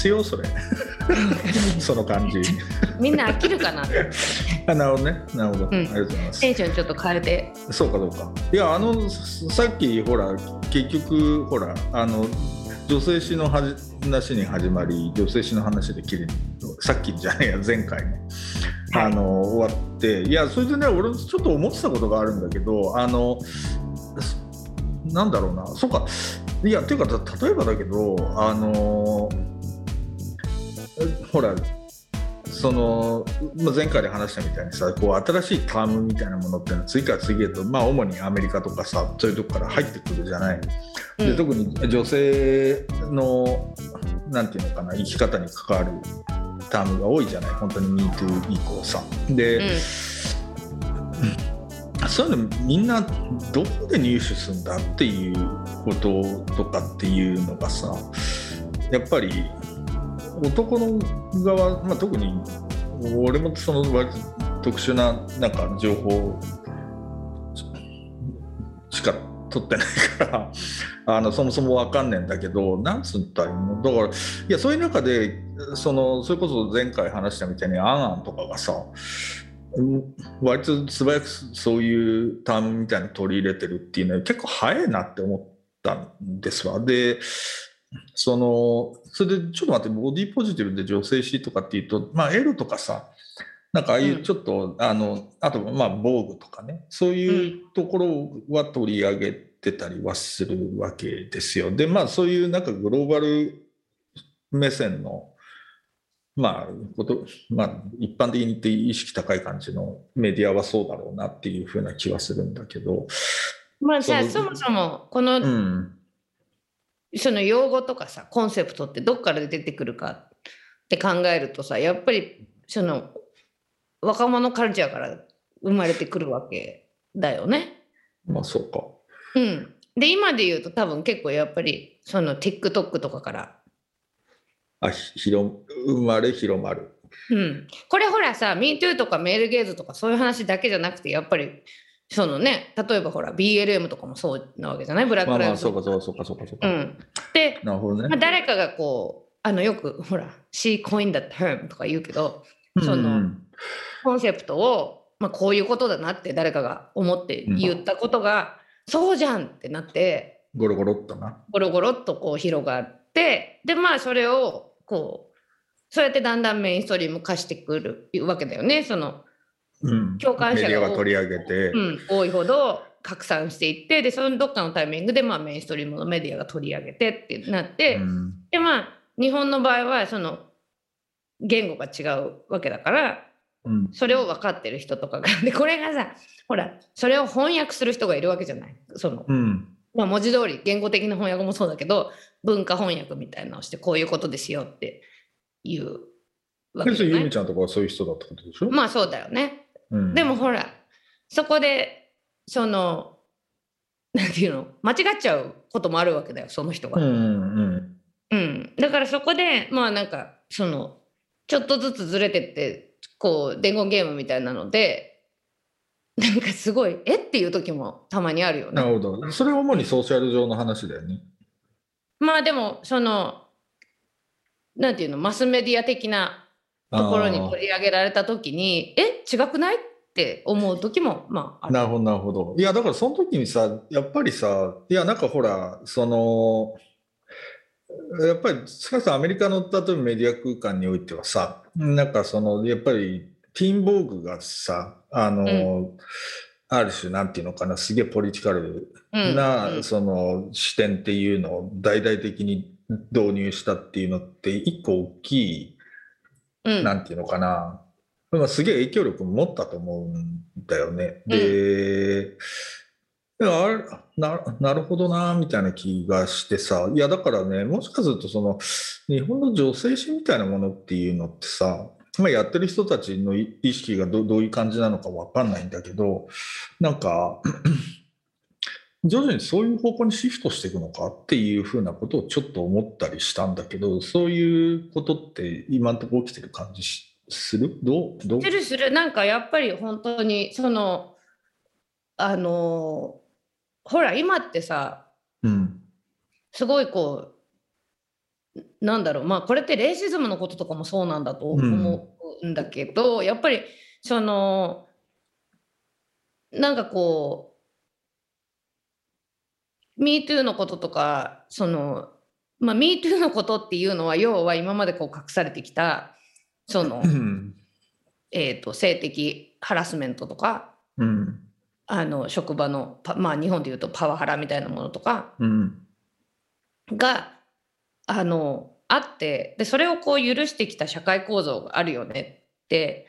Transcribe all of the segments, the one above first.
必要？それ。その感じ。みんな飽きるかな？あなるほどね。なるほど。んありがとうございますテ。ンションちょっと変えてそうかどうか。いや、あの、さっきほら、結局、ほら、あの、女性誌の話に始まり、女性誌の話できれいに、さっきじゃないや、前回ね。はいあの終わっていやそれでね俺ちょっと思ってたことがあるんだけどあのなんだろうなそうかいやっていうかた例えばだけどあのほらそのまあ前回で話したみたいにさこう新しいタームみたいなものっていうのは次から次へと、まあ、主にアメリカとかさそういうとこから入ってくるじゃない。でうん特に女性のなんていうのかな生き方に関わるタームが多いじゃない本当に MeToo 以降さ。で、うんそういうのみんなどこで入手するんだっていうこととかっていうのがさやっぱり男の側、まあ、特に俺もその割と特殊ななんか情報しか取ってないから あのそもそも分かんねえんだけどなんつったらいいの？だからいやそういう中でそのそれこそ前回話したみたいに「あんあん」とかがさ割と素早くそういうタームみたいに取り入れてるっていうのは結構早いなって思ったんですわ。でそのそれでちょっと待ってボディポジティブで女性誌とかっていうとまあエロとかさなんかああいうちょっと、あのあとまあ防具とかねそういうところは取り上げてたりはするわけですよ。でまあそういうなんかグローバル目線のまあことまあ一般的に言って意識高い感じのメディアはそうだろうなっていうふうな気はするんだけど。まあじゃあそもそもこの、うんその用語とかさコンセプトってどっから出てくるかって考えるとさやっぱりその若者カルチャーから生まれてくるわけだよね。まあそうか。うん、で今で言うと多分結構やっぱりその TikTok とかからあひ広生まれ広まる。うん、これほらさ MeToo とかメールゲーズとかそういう話だけじゃなくてやっぱりそのね例えばほら BLM とかもそうなわけじゃない？ブラッまあまあクライブズそうかそうかそうかそうかそうか。うん、で、なるほどね。まあ、誰かがこうあのよくほら「She coined the term」とか言うけどそのうんコンセプトを、まあ、こういうことだなって誰かが思って言ったことが、そうじゃんってなってゴロゴロっとな。ゴロゴロっとこう広がってでまあそれをこうそうやってだんだんメインストリーム化してくるわけだよねその、うん、共感者がメディアが取り上げて、うん、多いほど拡散していってでそのどっかのタイミングでまあメインストリームのメディアが取り上げてってなって、うん。でまあ日本の場合はその言語が違うわけだからうん。それを分かってる人とかがでこれがさほらそれを翻訳する人がいるわけじゃない？その、うん。まあ、文字通り言語的な翻訳もそうだけど文化翻訳みたいなのをしてこういうことですよっていうわけゆみじゃない？ちゃんとかはそういう人だってことでしょ、まあそうだよね。うん。でもほらそこでそのなんていうの？間違っちゃうこともあるわけだよその人が。うんうんうん、だからそこでまあなんかそのちょっとずつずれてってこう伝言ゲームみたいなのでなんかすごいえ？っていう時もたまにあるよなね。るほど。それは主にソーシャル上の話だよね。まあでもそのなんていうの？マスメディア的なところに取り上げられた時にえ？違くない？って思う時もまあある。なるほどなるほど。いやだからその時にさやっぱりさいやなんかほらそのやっぱり少なくともアメリカの例えばメディア空間においてはさなんかそのやっぱりティーンボーグがさあの、ある種なんていうのかなすげえポリティカルうん。な、うん。その視点っていうのを大々的に導入したっていうのって一個大きい、うん。なんていうのかな、まあ、すげえ影響力持ったと思うんだよね。で、いやあれななるほどなみたいな気がしてさいやだからねもしかするとその日本の女性誌みたいなものっていうのってさ、まあ、やってる人たちの意意識がどどういう感じなのか分かんないんだけどなんか 徐々にそういう方向にシフトしていくのかっていうふうなことをちょっと思ったりしたんだけどそういうことって今のところ起きてる感じしする？どう？どう？するする。なんかやっぱり本当にそのあのほら今ってさうん。すごいこうなんだろう。まあこれってレイシズムのこととかもそうなんだと思うんだけど、やっぱりそのなんかこう MeToo のこととかそのまあ MeToo のことっていうのは要は今までこう隠されてきたその、うん。えー、と性的ハラスメントとかうん。あの職場のパまあ日本でいうとパワハラみたいなものとかうん。があのあってでそれをこう許してきた社会構造があるよねって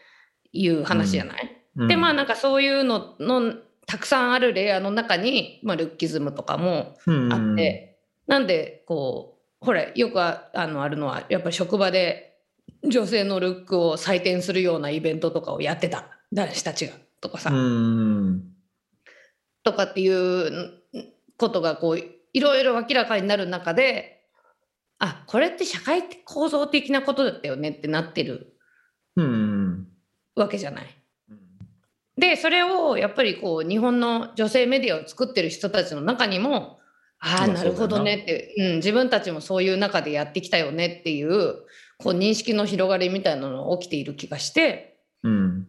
いう話じゃない、うん。でまあなんかそういうののたくさんあるレイヤーの中に、まあ、ルッキズムとかもうん。あって、なんでこうほらよくああのあるのはやっぱり職場で女性のルックを採点するようなイベントとかをやってた男子たちがとかさ、うん。とかっていうことがこういろいろ明らかになる中であこれって社会構造的なことだったよねってなってるうんわけじゃない。でそれをやっぱりこう日本の女性メディアを作ってる人たちの中にもああまあなるほどねって、うん、自分たちもそういう中でやってきたよねっていうこう認識の広がりみたいなのが起きている気がして。うん。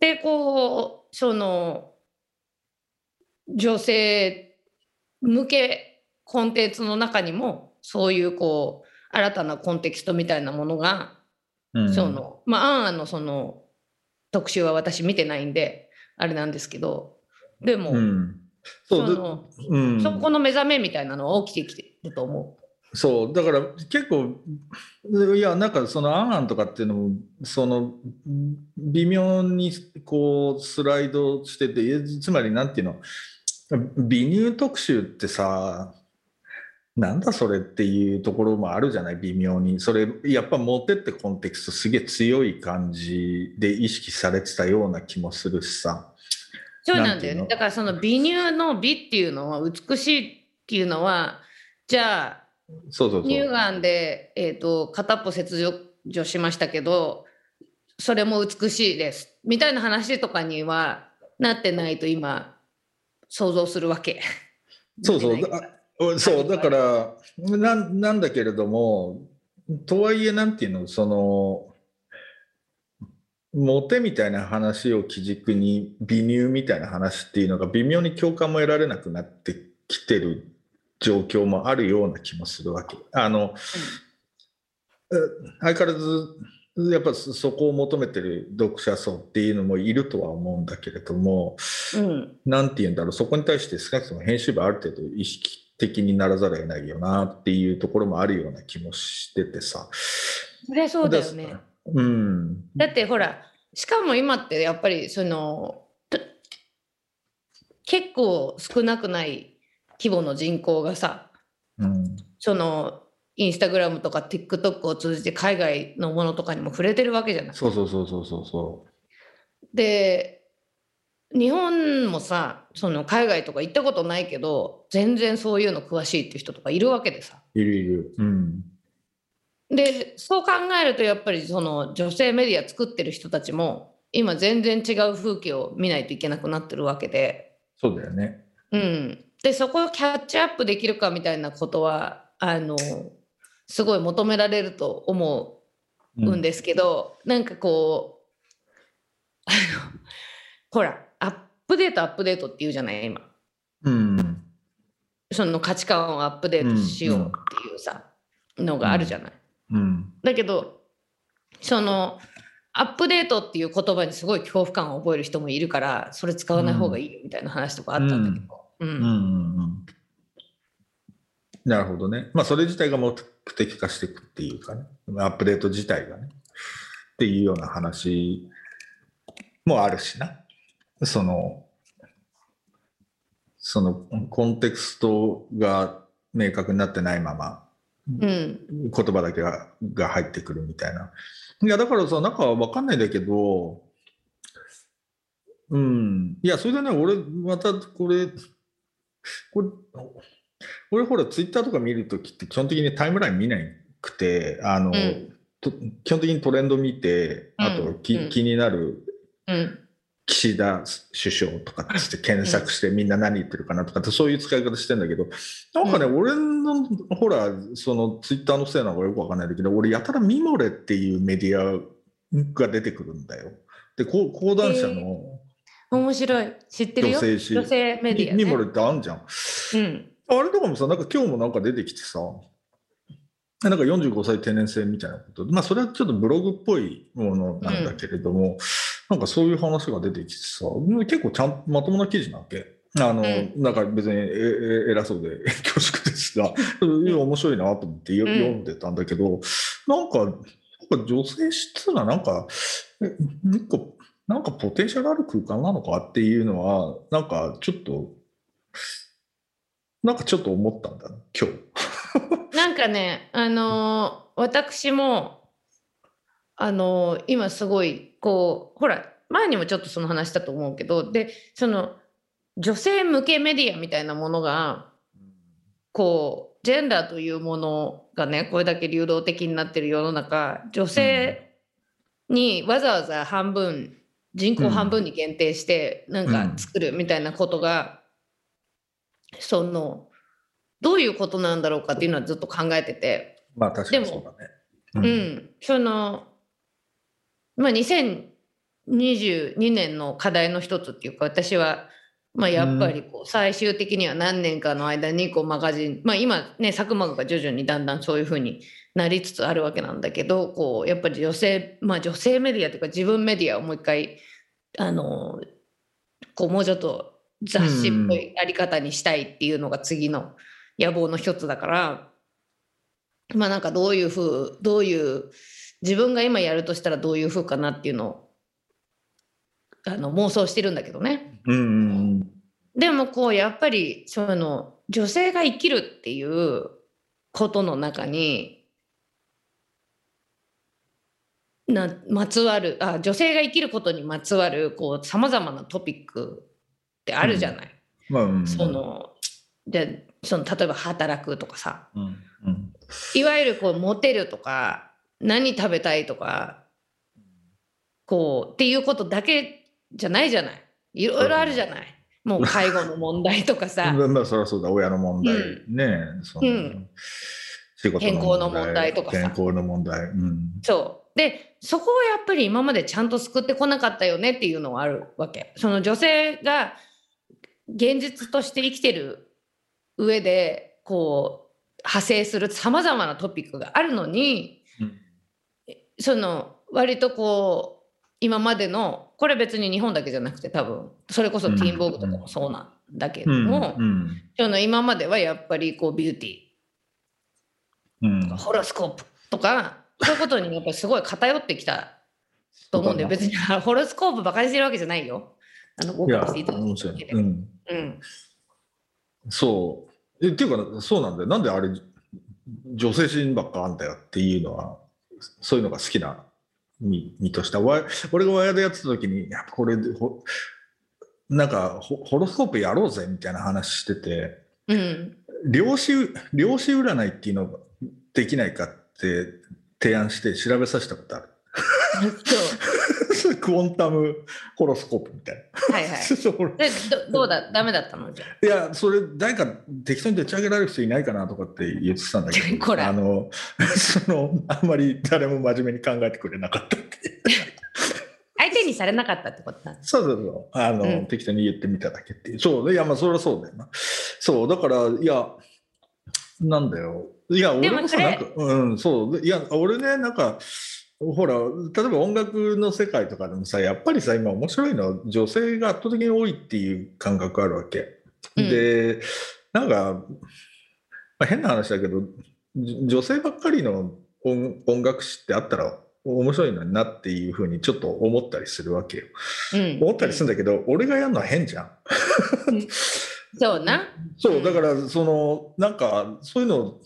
でこうその女性向けコンテンツの中にもそういうこう新たなコンテキストみたいなものが、うん。そのまあアンアンのその特集は私見てないんであれなんですけど。でも、うん。そのうん。そこの目覚めみたいなのは起きてきてると思そうだから結構いやなんかその「あんあん」とかっていうのもその微妙にこうスライドしててつまりなんていうの？美乳特集ってさなんだそれっていうところもあるじゃない？微妙にそれやっぱモテってコンテクストすげえ強い感じで意識されてたような気もするしさう。そうなんだよね。だからその美乳の美っていうのは美しいっていうのはじゃあそうそうそう。乳がんで、えー、と片っぽ切除しましたけどそれも美しいです。みたいな話とかにはなってないと今想像するわけ。そうそう。だそう。だからなんなんだけれどもとはいえなんていうのそのモテみたいな話を基軸に美乳みたいな話っていうのが微妙に共感も得られなくなってきてる状況もあるような気もするわけ。あのえ相変わらずやっぱそそこを求めてる読者層っていうのもいるとは思うんだけれども、うんなんて言うんだろう、そこに対して少なくとも編集部はある程度意識的にならざるを得ないよなっていうところもあるような気もしててさ。そりゃそうだよね。うん。だってほらしかも今ってやっぱりそのと結構少なくない規模の人口がさうん。そのインスタグラムとか TikTok を通じて海外のものとかにも触れてるわけじゃない。そうそうそうそうそうそで日本もさその海外とか行ったことないけど全然そういうの詳しいっていう人とかいるわけでさう。いるいる。うん。でそう考えるとやっぱりその女性メディア作ってる人たちも今全然違う風景を見ないといけなくなってるわけで、そうだよね。うん、でそこをキャッチアップできるかみたいなことはあのすごい求められると思うんですけど、なんかこうあのほらアップデートアップデートって言うじゃない今うん。その価値観をアップデートしようっていうさ、のがあるじゃない。うん。だけどそのアップデートっていう言葉にすごい恐怖感を覚える人もいるからそれ使わない方がいいよみたいな話とかあったんだけど、うんうんうんうん。なるほどね。まあ、それ自体が目的化していくっていうかね。アップデート自体がね。っていうような話もあるしな。その、そのコンテクストが明確になってないまま、うん言葉だけがが入ってくるみたいな。いや、だからさ、なんかわかんないんだけど、うん。いや、それでね、俺、またこれ、これ、俺ほら、ツイッターとか見るときって基本的にタイムライン見なくて、あの、うん。と基本的にトレンド見てあとき、うん。気になるうん。岸田首相とかって検索してみんな何言ってるかなとかってそういう使い方してんだけどなんかね、俺のほらそのツイッターのせいなのかよくわかんないんだけど俺やたらミモレっていうメディアが出てくるんだよ。でこう講談社の面白い。知ってるよ？女性誌、女性メディア、ね、ミモレってあんじゃん。うん。あれとかもさなんか今日もなんか出てきてさ。なんか45歳定年制みたいなこと。まあそれはちょっとブログっぽいものなんだけれども、なんかそういう話が出てきてさ。結構ちゃんまともな記事なわけ。あの、うなんか別にええ偉そうで 恐縮ですが、面白いなと思って読んでたんだけど、なんか、なんか女性質がなんか、えなんか、なんかポテンシャルある空間なのかっていうのは、なんかちょっと、なんかちょっと思ったんだ、今日。なんかねあのー私もあのー今すごいこうほら前にもちょっとその話したと思うけどでその女性向けメディアみたいなものがこうジェンダーというものがねこれだけ流動的になってる世の中女性にわざわざ半分人口半分に限定してなんか作るみたいなことが、そのどういうことなんだろうかっていうのはずっと考えてて、まあ確かにでもそうだね。うん。そのまあ2022年の課題の一つっていうか私はまあやっぱりこう最終的には何年かの間にこうマガジンまあ今ね佐久間が徐々にだんだんそういうふうになりつつあるわけなんだけどこうやっぱり女性まあ女性メディアというか自分メディアをもう一回あのこうもうちょっと雑誌っぽいやり方にしたいっていうのが次の野望の一つだからまあなんかどういうふうどういう自分が今やるとしたらどういうふうかなっていうのをあの妄想してるんだけどね。うんうんでもこうやっぱりその女性が生きるっていうことの中になまつわるあ女性が生きることにまつわるこうさまざまなトピックってあるじゃない。まあうん。そのでその例えば働くとかさ。うん。うん。いわゆるこうモテるとか何食べたいとかこうっていうことだけじゃないじゃない。いろいろあるじゃない。もう介護の問題とかさ。まあまあそりゃそうだ。親の問題、うねそのうん。仕事健康の問題とかさ。健康の問題、うん、そうでそこをやっぱり今までちゃんと救ってこなかったよねっていうのはあるわけ。その女性が現実として生きてる上でこう派生するさまざまなトピックがあるのにその割とこう今までのこれ別に日本だけじゃなくて多分それこそティーンボーグとかもそうなんだけども、うん。その今まではやっぱりこうビューティうん。ーホロスコープとかそういうことにやっぱりすごい偏ってきたと思うんだよ。別にホロスコープバカにしてるわけじゃないよ。あの合格していただ面いただけで。白いうん、う。ん。そう。えっていうかそうなんだよ。なんであれ女性シーンばっかあんだよっていうのはそういうのが好きな身身としたわ俺がワイヤーでやってた時にやっぱこれでほなんかホホロスコープやろうぜみたいな話しててうん。量子量子占いっていうのができないかって提案して調べさせたことある。そ クォンタムホロスコープみたいな。うはいはい。でどどうだ？ダメだったの？じゃあいや、それ、誰か適当にでっち上げられる人いないかなとかって言ってたんだけど、あの、その、あんまり誰も真面目に考えてくれなかったって。相手にされなかったってことだ。そうそうそう。あの、うん適当に言ってみただけっていう。そう。いや、まあ、それはそうだよな。そう。だから、いや、なんだよ。いや、俺もさ、なんか、うん、そう。いや、俺ね、なんか、ほら、例えば音楽の世界とかでもさ、やっぱりさ、今面白いのは女性が圧倒的に多いっていう感覚あるわけ。うんで、なんか、まあ、変な話だけど、じ女性ばっかりの音音楽史ってあったら面白いのになっていうふうにちょっと思ったりするわけよ。うん、思ったりするんだけど、俺がやるのは変じゃん。そうな。そう、だから、その、なんか、そういうの、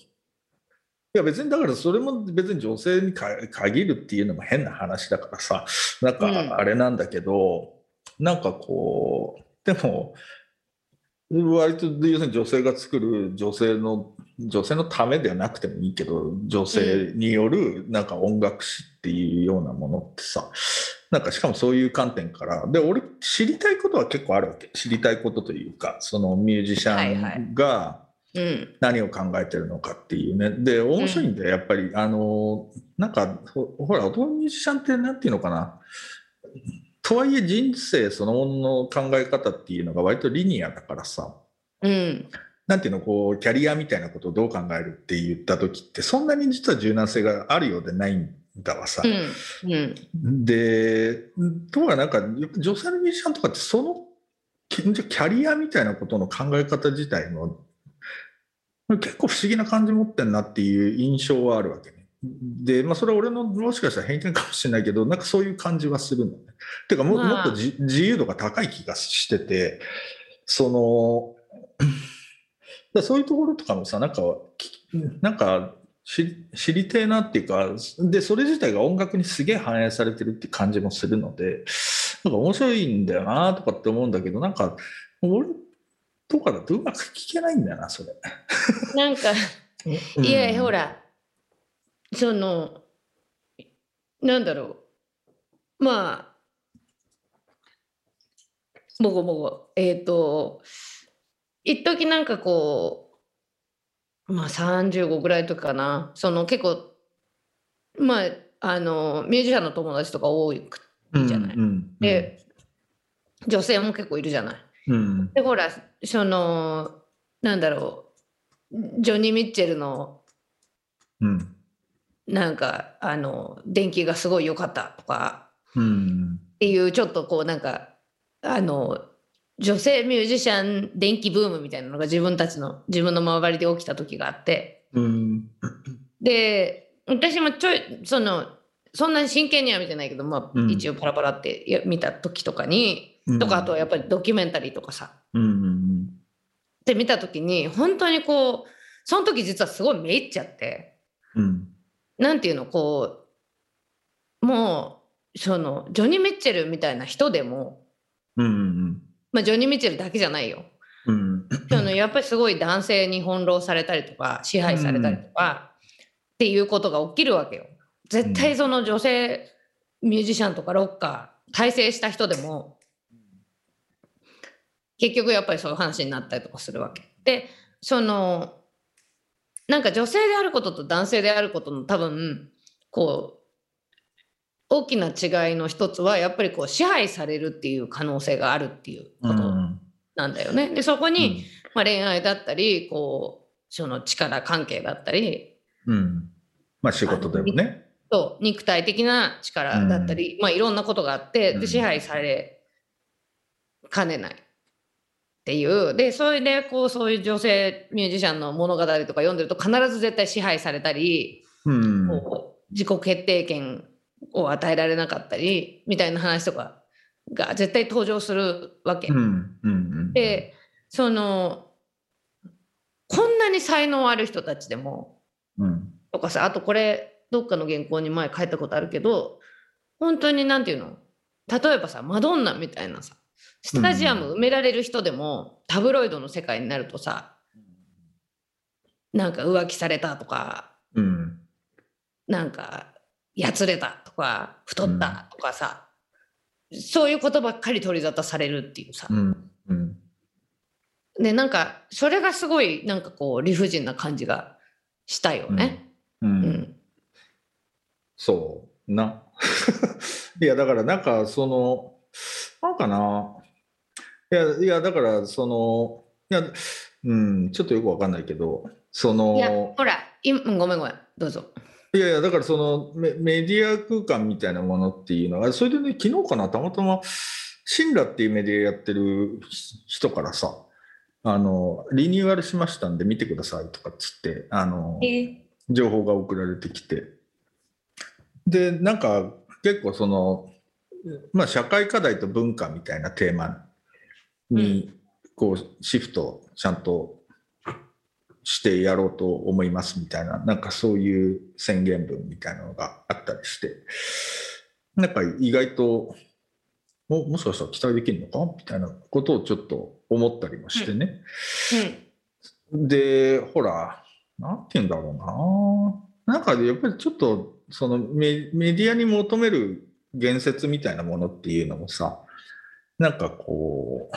いや別にだからそれも別に女性にか限るっていうのも変な話だからさ、なんうん。かあれなんだけど、なんかこう、でも、割と要するに女性が作る女性の女性のためではなくてもいいけど女性によるなんか音楽史っていうようなものってさなんかしかもそういう観点からで俺知りたいことは結構あるわけ。知りたいことというかそのミュージシャンがうん。何を考えてるのかっていうねで面白いんだよやっぱりあのなんかほほら男のミュージシャンってなんていうのかなとはいえ人生そのものの考え方っていうのが割とリニアだからさうん。なんていうのこうキャリアみたいなことをどう考えるって言った時ってそんなに実は柔軟性があるようでないんだわさ。うん。うん。でところがなんか女性のミュージシャンとかってそのキャリアみたいなことの考え方自体も結構不思議な感じ持ってんなっていう印象はあるわけね。で、まあ、それは俺のもしかしたら偏見かもしれないけどなんかそういう感じはするのね。てかも,、まあもっとじ自由度が高い気がしててその だそういうところとかもさなんかきなんか知知りてえなっていうかでそれ自体が音楽にすげえ反映されてるって感じもするのでなんか面白いんだよなとかって思うんだけどなんか俺とかだとうまく聞けないんだよなそれ。なんか、いや、ほらら、その、なんだろう。まあ、もごもご、えっ、と、一時なんかこう、まあ35ぐらいとかかな、その結構、まあ、あの、ミュージシャンの友達とか多いじゃないうんうんで、女性も結構いるじゃない。うん。で、ほら、その、なんだろう、ジョニー・ミッチェルの。うん。なんかあの電気がすごい良かったとか。うん。っていうちょっとこうなんかあの女性ミュージシャン電気ブームみたいなのが自分たちの自分の周りで起きた時があって。うん。で私もちょいそのそんなに真剣には見てないけど、まあうん。一応パラパラってや見た時とかに、うんとかあとはやっぱりドキュメンタリーとかさうんうんで見た時に本当にこうその時実はすごいめいっちゃって。うんなんていうのこうもうそのジョニー・ミッチェルみたいな人でも、まあ、ジョニー・ミッチェルだけじゃないよ。うんそのやっぱりすごい男性に翻弄されたりとか支配されたりとか、っていうことが起きるわけよ。絶対その女性ミュージシャンとかロッカー大成した人でも結局やっぱりそういう話になったりとかするわけ。でそのなんか女性であることと男性であることの多分こう大きな違いの一つはやっぱりこう支配されるっていう可能性があるっていうことうんなんだよね。でそこに、まあ、恋愛だったりこうその力関係だったりうんまあ仕事でもね。と肉体的な力だったり、まあいろんなことがあってうんで支配されかねないっていう。でそれでこうそういう女性ミュージシャンの物語とか読んでると必ず絶対支配されたり、うん。こう自己決定権を与えられなかったりみたいな話とかが絶対登場するわけ。うんうんうん。でそのこんなに才能ある人たちでもうん。とかさあとこれどっかの原稿に前書いたことあるけど本当になんていうの？例えばさマドンナみたいなさスタジアム埋められる人でも、タブロイドの世界になるとさなんか浮気されたとかうん。なんかやつれたとか太ったとかさ、そういうことばっかり取り沙汰されるっていうさ、うん。うん。でなんかそれがすごいなんかこう理不尽な感じがしたよね。ううん。ん。そう。な。いやだからなんかそのなんかな。いやいやだからそのいやうんちょっとよくわかんないけどそいやのほら今うんごめんごめんどうぞ。いやいやだからそのメメディア空間みたいなものっていうのはそれでね昨日かなたまたまシンラっていうメディアやってる人からさあのリニューアルしましたんで見てくださいとかっつってあの情報が送られてきてでなんか結構そのまあ社会課題と文化みたいなテーマにこうシフトちゃんとしてやろうと思いますみたいななんかそういう宣言文みたいなのがあったりしてなんか意外とももしかしたら期待できるのかみたいなことをちょっと思ったりもしてね。でほらなんて言うんだろうな。なんかやっぱりちょっとそのメメディアに求める言説みたいなものっていうのもさ、なんかこう、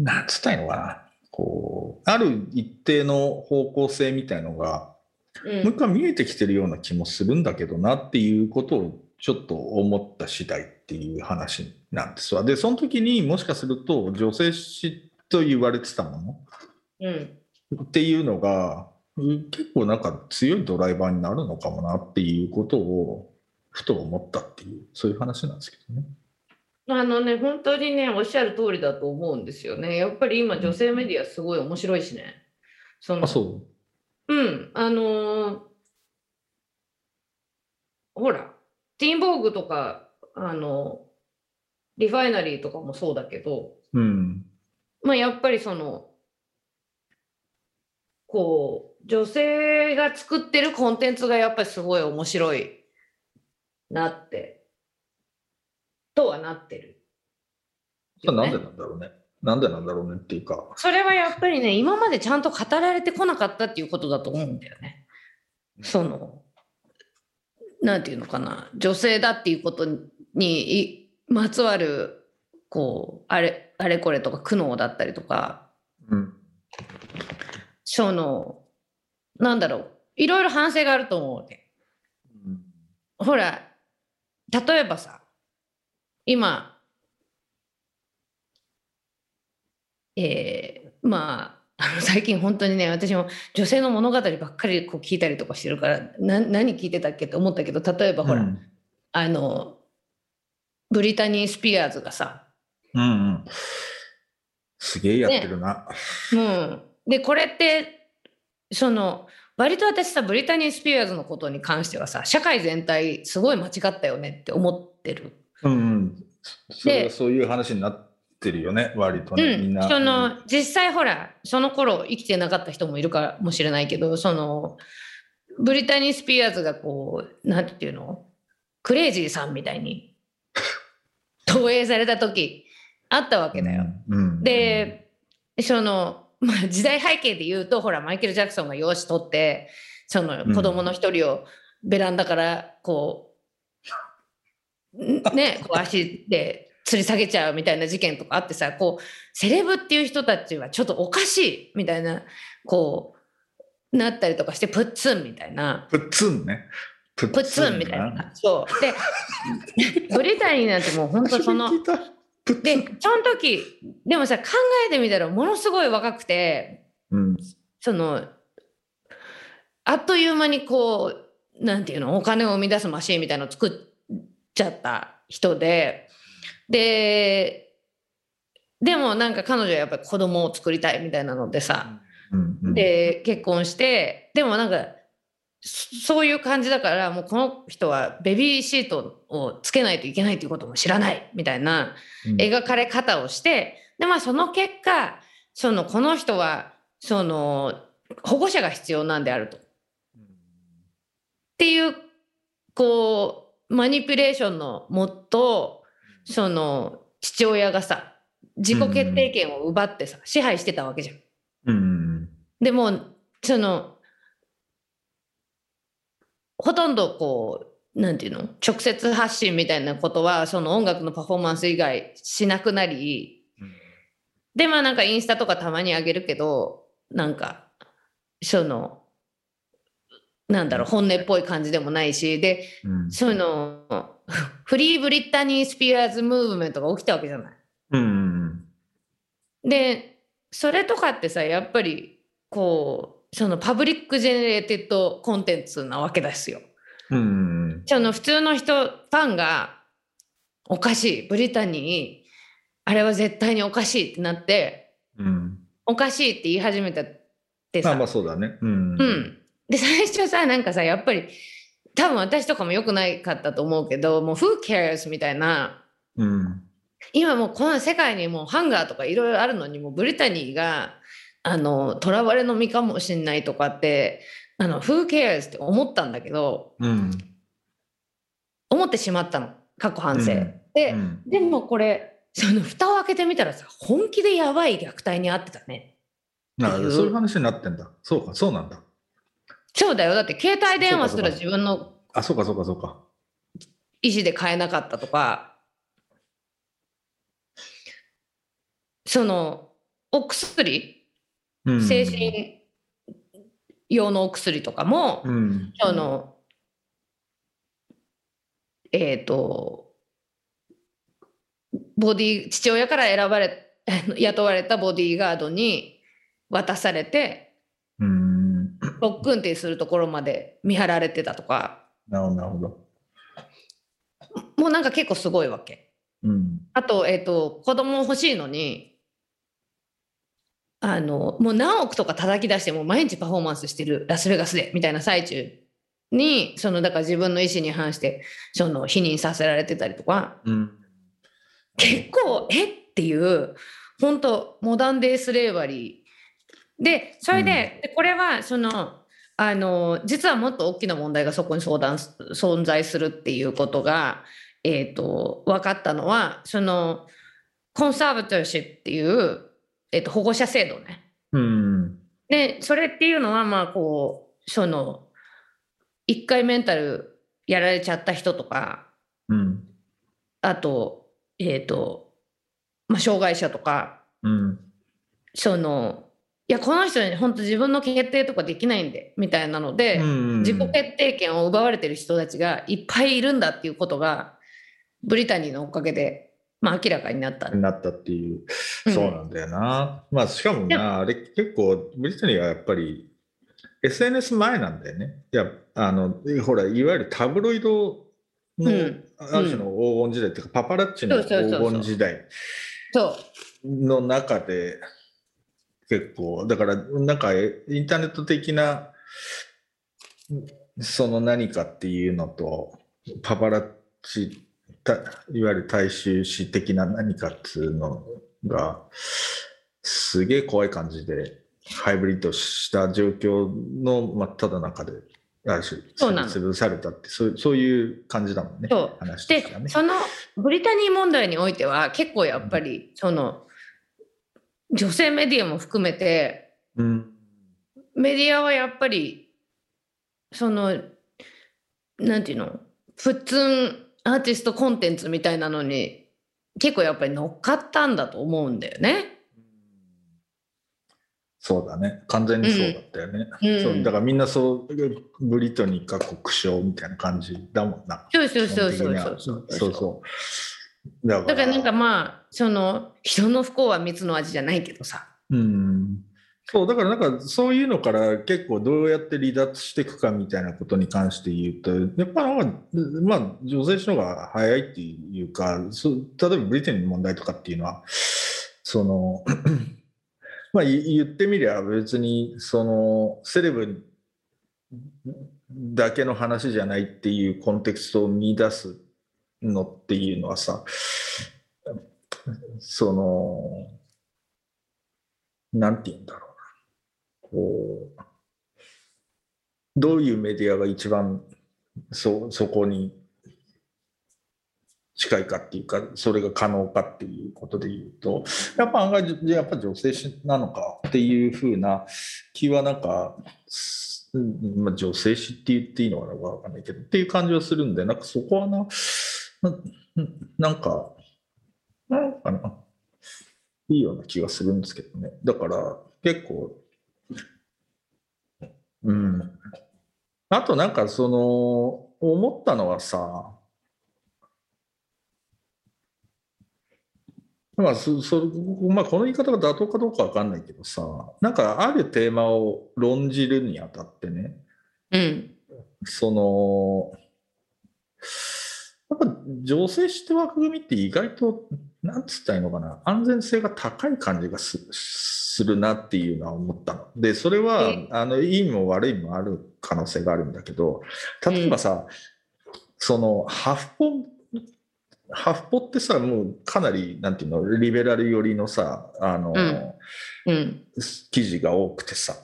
なんつったらいいのかな。こう、ある一定の方向性みたいのが、うんもう一回見えてきてるような気もするんだけどなっていうことをちょっと思った次第っていう話なんですわ。で、その時にもしかすると女性誌と言われてたものうんっていうのがうん結構なんか強いドライバーになるのかもなっていうことをふと思ったっていうそういう話なんですけどね。あのね、本当にね、おっしゃる通りだと思うんですよね。やっぱり今、女性メディアすごい面白いしね。そのあそう？ん、あのーほら、ティーンボーグとか、あの、リファイナリーとかもそうだけど、う。うん。まあ、やっぱりその、こう、女性が作ってるコンテンツがやっぱりすごい面白いなって、とはなってる。それなんでなんだろうね。なんでなんだろうねっていうか。それはやっぱりね、今までちゃんと語られてこなかったっていうことだと思うんだよね。その、なんていうのかな、女性だっていうことにいまつわる、こう、あれ、あれこれとか苦悩だったりとか、うん。その、なんだろう、いろいろ反省があると思うわけ。ほら、例えばさ、今、えーまあ、あの最近本当にね、私も女性の物語ばっかりこう聞いたりとかしてるから、な何聞いてたっけと思ったけど、例えばほら、うんあの、ブリタニー・スピアーズがさ、うんうん。すげえやってるな。うん。で、これって、その、割と私さ、ブリタニー・スピアーズのことに関してはさ、社会全体すごい間違ったよねって思ってる。うんうん。それはそういう話になってるよね、割とうね、みんん、な。その実際ほらその頃生きてなかった人もいるかもしれないけどそのブリタニー・スピアーズがこうなんていうの？クレイジーさんみたいに投影された時あったわけだよ。うんうん、でその、まあ、時代背景で言うとほらマイケル・ジャクソンが養子取ってその子供の一人をベランダからこう、ん ねこう足で吊り下げちゃうみたいな事件とかあってさこうセレブっていう人たちはちょっとおかしいみたいなこうなったりとかしてプッツンみたいな。プッツンね。ププッツンみたいな。そう。で、ブリタニーなんてもう本当その、でン、その時、でもさ、考えてみたらものすごい若くて、うんその、あっという間にこう、なんていうの、お金を生み出すマシーンみたいなのを作っちゃった人で、で、でもなんか彼女はやっぱり子供を作りたいみたいなのでさ、うんうん、で結婚してでもなんかそそういう感じだからもうこの人はベビーシートをつけないといけないということも知らないみたいなうん。描かれ方をしてでまあその結果そのこの人はその保護者が必要なんであると。っていうこうマニピュレーションのもとその父親がさ自己決定権を奪ってさ支配してたわけじゃん。うんうん。でもそのほとんどこうなんていうの？直接発信みたいなことはその音楽のパフォーマンス以外しなくなりうん。でまあなんかインスタとかたまに上げるけどなんかそのなんだろう本音っぽい感じでもないしでうん。そういうの フリーブリッタニー・スピアーズ・ムーブメントが起きたわけじゃない。うんうんでそれとかってさやっぱりこうその public generated content なわけですよ。うんうんその普通の人ファンがおかしい。ブリタニーあれは絶対におかしいってなってうん。おかしいって言い始めたってさ、まあまあそうだね。うん。うん、で最初さなんかさやっぱり多分私とかも良くないかったと思うけどもう「Who cares?」みたいなうん今もうこの世界にもうハンガーとかいろいろあるのにもうブリタニーがあの囚われの身かもしんないとかってあの Who cares? って思ったんだけどうん思ってしまったの過去反省。うんで、うんでもこれその蓋を開けてみたらさ本気でやばい虐待に遭ってたね。なるほどそういう話になってんだ。そうか、そうなんだ。そうだよ。だって携帯電話すら自分のあ、そうか、そうか、そうか。意思で買えなかったとか、そのお薬、うん精神用のお薬とかも、うん。そのえっ、とボディ父親から選ばれ 雇われたボディーガードに渡されてうん。ロック運転するところまで見張られてたとかなるほど。もうなんか結構すごいわけ。うん。あと,、えー、と子供欲しいのにあのもう何億とか叩き出してもう毎日パフォーマンスしてるラスベガスでみたいな最中にそのだから自分の意思に反してその否認させられてたりとかうん。結構え？っていう本当モダンデイスレーバリーでそれで,、でこれはそのあの実はもっと大きな問題がそこに相談す存在するっていうことが、えー、と分かったのはそのコンサーバトシップっていう、えー、と保護者制度ね。うん。でそれっていうのはまあこうその一回メンタルやられちゃった人とかうん。あとえっ、と、まあ、障害者とかうん。そのいやこの人に本当自分の決定とかできないんでみたいなので、うん自己決定権を奪われてる人たちがいっぱいいるんだっていうことがブリタニーのおかげで、まあ、明らかになった。なったっていう、うん。そうなんだよな。まあしかもでな、あれ結構、ブリタニーはやっぱり SNS 前なんだよね。いや、あの、ほら、いわゆるタブロイドの、うん。ある種の黄金時代っていうか、パパラッチのそうそうそうそう。黄金時代そう。の中で、結構、だから、なんかえインターネット的な、その何かっていうのと、パパラッチ、たいわゆる大衆史的な何かっていうのが、すげえ怖い感じで、ハイブリッドした状況の真っ只中で、潰されたって、そうそういう感じだもんね、そう。で話ね。そのブリタニー問題においては結構やっぱりその女性メディアも含めてうんメディアはやっぱりそのなんていうの？普通アーティストコンテンツみたいなのに結構やっぱり乗っかったんだと思うんだよね。そうだね。完全にそうだったよね。うんそうだからみんなそう、ブリトニーか国章みたいな感じだもんな。そうそうそうそうそうそうそう。だだからなんかまあその人の不幸は蜜の味じゃないけどさ。うん。そう、だからなんかそういうのから結構どうやって離脱していくかみたいなことに関して言うと、やっぱなんか、まあ女性の方が早いっていうか、そう例えばブリテンの問題とかっていうのは、その、まあ言言ってみりゃ別にそのセレブだけの話じゃないっていうコンテクストを見出すのっていうのはさ、その、なんて言うんだろうな。こう、どういうメディアが一番そそこに近いかっていうか、それが可能かっていうことで言うと、やっぱ案外、やっぱ女性誌なのかっていうふうな気はなんか、ま、女性誌って言っていいのかなわかんないけど、っていう感じはするんで、なんかそこはな、な なんか、なんかな、いいような気がするんですけどね。だから結構、うん。あとなんかその、思ったのはさ、まあそそまあ、この言い方が妥当かどうかわかんないけどさ、なんかあるテーマを論じるにあたってね、うん。その、やっぱ女性誌って枠組みって意外と、なんつったらいいのかな、安全性が高い感じがすするなっていうのは思ったの。で、それはえ、あの、いいも悪いもある可能性があるんだけど、例えばさ、その、ハフポハフポってさ、もうかなり、なんていうの、リベラル寄りのさ、あの、うん。うん。記事が多くてさ、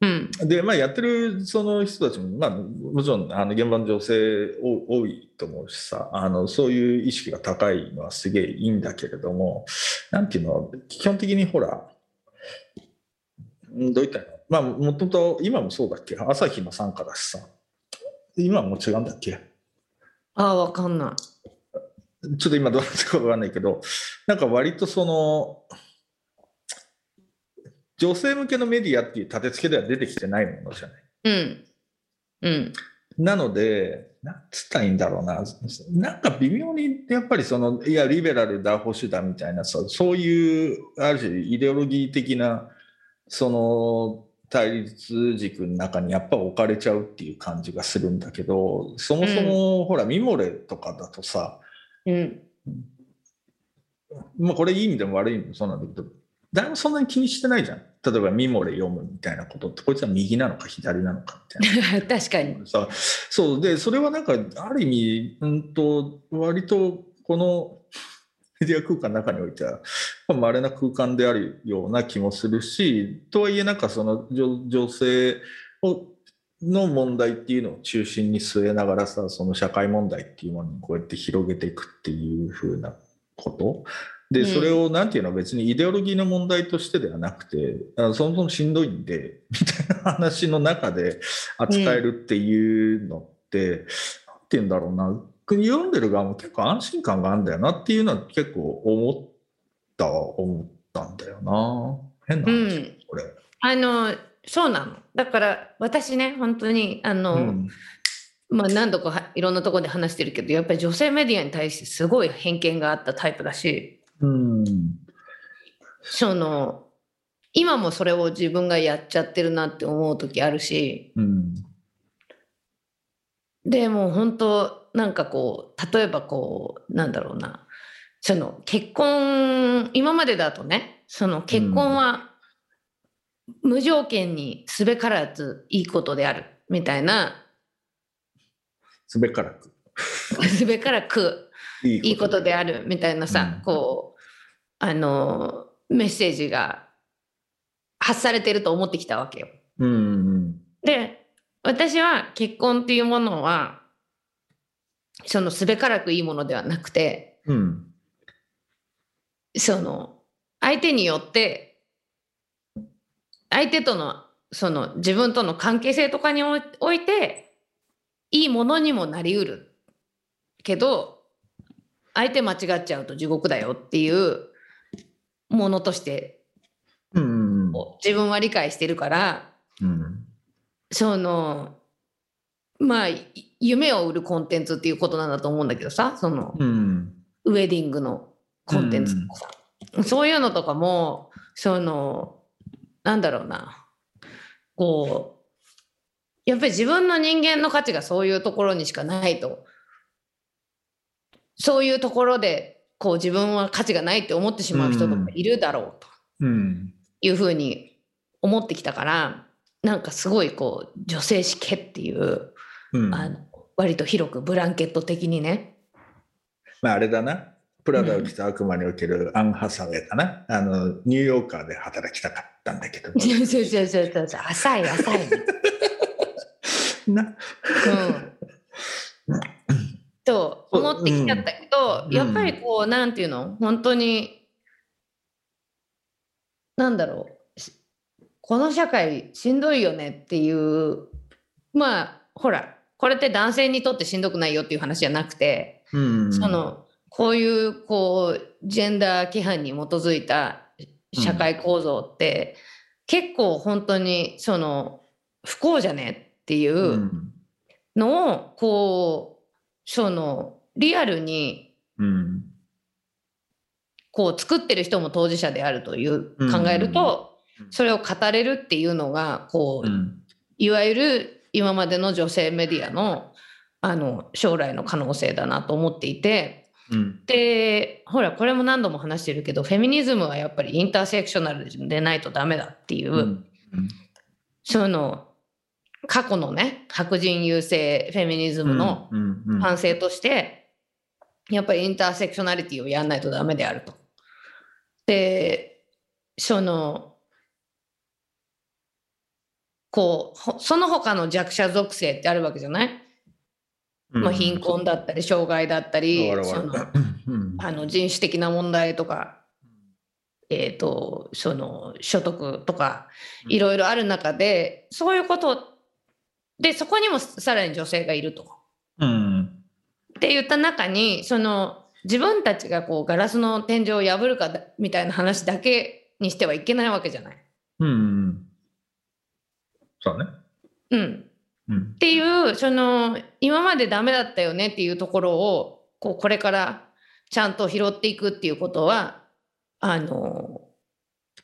うん。で、まあ、やってるその人たちも、まあ、もちろんあの現場の女性お多いと思うしさあのそういう意識が高いのはすげえいいんだけれどもなんていうの基本的にほらうんどういったの？まあもともと今もそうだっけ？朝日の傘下だしさ今はもう違うんだっけ？ああ、わかんない。ちょっと今どうなってるかわかんないけどなんか割とその女性向けのメディアっていう立て付けでは出てきてないものじゃない。うん。うん。なので、なんつったらいいんだろうな、なんか微妙にやっぱりその、いや、リベラルだ、保守だみたいなさ、そういう、ある種、イデオロギー的な、その、対立軸の中にやっぱ置かれちゃうっていう感じがするんだけど、そもそも、ほら、ミモレとかだとさ、うん。まあ、これいい意味でも悪い意味でもそうなんだけど、誰もそんなに気にしてないじゃん。例えば、ミモレ読むみたいなことって、こいつは右なのか左なのかみたいな。確かに。さそうでそれはなんかある意味、うん、と割とこのメディア空間の中においてはまれな空間であるような気もするしとはいえなんかその女女性をの問題っていうのを中心に据えながらさその社会問題っていうものにこうやって広げていくっていうふうなことでうん。それをなんていうの別にイデオロギーの問題としてではなくてあそもそもしんどいんで みたいな話の中で扱えるっていうのって、なんていうんだろうな。読んでる側も結構安心感があるんだよなっていうのは結構思った思ったんだよな。変な話、うん。これ。あの、そうなの。だから、私ね、本当に、あの、うん。まあ何度かはいろんなところで話してるけど、やっぱり女性メディアに対してすごい偏見があったタイプだし、うん。その、今もそれを自分がやっちゃってるなって思う時あるし、うんでもう本当なんかこう例えばこうなんだろうな。その結婚今までだとねその結婚は無条件にすべからずいいことであるみたいな。すべからく。すべからくいいいことであるみたいなさ、うん。こうあのメッセージが発されてると思ってきたわけよ。うんうんで私は結婚っていうものはそのすべからくいいものではなくてうん。その相手によって相手とのその自分との関係性とかにおいていいものにもなりうるけど相手間違っちゃうと地獄だよっていうものとしてうん。うん自分は理解してるからうんそのまあい夢を売るコンテンツっていうことなんだと思うんだけどさそのうん。ウェディングのコンテンツとかさ、そういうのとかもそのなんだろうな。こうやっぱり自分の人間の価値がそういうところにしかないとそういうところでこう自分は価値がないって思ってしまう人とかいるだろうと。うん。いうふうに思ってきたからなんかすごいこう女性誌系っていう、うん。あの割と広くブランケット的にね。まああれだな。プラダを着た悪魔におけるアン・ハサウェイだな、あのニューヨーカーで働きたかったんだけど。そうそうそうそうそうそう。浅い浅い、な。うん、と思ってきちゃったけど、うん。やっぱりこうなんていうの？本当になんだろう？しこの社会しんどいよねっていうまあほらこれって男性にとってしんどくないよっていう話じゃなくて、うん。そのこういうこうジェンダー規範に基づいた社会構造って、結構本当にその不幸じゃねっていううん。のをこうそのリアルにうんこう作ってる人も当事者であるといううん。考えると、うん。それを語れるっていうのがこう、うん。いわゆる今までの女性メディアのあの将来の可能性だなと思っていてうん。でほらこれも何度も話してるけどフェミニズムはやっぱりインターセクショナルでないとダメだっていう、うん。その過去のね白人優勢フェミニズムのうんうん反省として、やっぱりインターセクショナリティをやんないとダメであると。でそのこうほその他の弱者属性ってあるわけじゃない、まあ、貧困だったり障害だったり、そのあの人種的な問題とかえーと、その所得とかいろいろある中で、そういうことでそこにもさらに女性がいると。うん、って言った中にその自分たちがこうガラスの天井を破るかみたいな話だけにしてはいけないわけじゃない。うん、そうね。うん。うん、っていうその今までダメだったよねっていうところをこうこれからちゃんと拾っていくっていうことはあの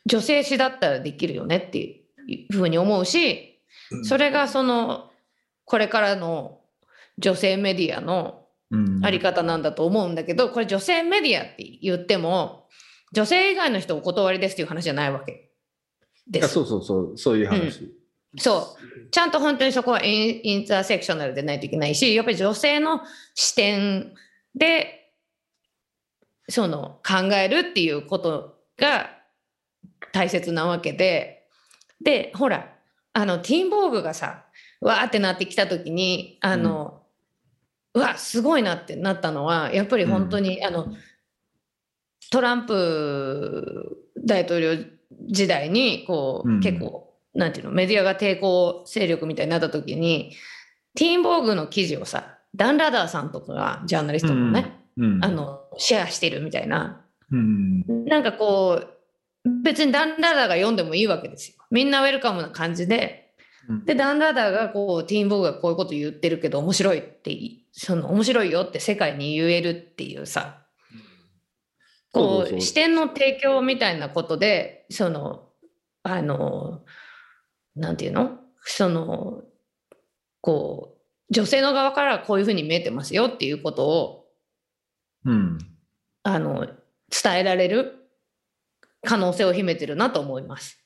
女性誌だったらできるよねっていうふうに思うしそれがそのこれからの女性メディアのあり方なんだと思うんだけどこれ女性メディアって言っても女性以外の人お断りですっていう話じゃないわけ。です。そうそうそう。そういう話、うん、そう。ちゃんと本当にそこはインターセクショナルでないといけないしやっぱり女性の視点でその考えるっていうことが大切なわけで。でほらあのティーンボーグがさわーってなってきた時にあの、うん、わすごいなってなったのはやっぱり本当に、うん、あのトランプ大統領時代にこう、うん、結構なんていうのメディアが抵抗勢力みたいになった時にティーンボーグの記事をさダン・ラダーさんとかがジャーナリストのね、あのシェアしてるみたいな、うん、なんかこう別にダンラダーが読んでもいいわけですよ。みんなウェルカムな感じで、うん、でダンラダーがこうティーンボーグがこういうこと言ってるけど面白いってその面白いよって世界に言えるっていうさ。こう視点の提供みたいなことでそのあのなんていうの？そのこう女性の側からこういうふうに見えてますよっていうことをうん、あの伝えられる可能性を秘めてるなと思います。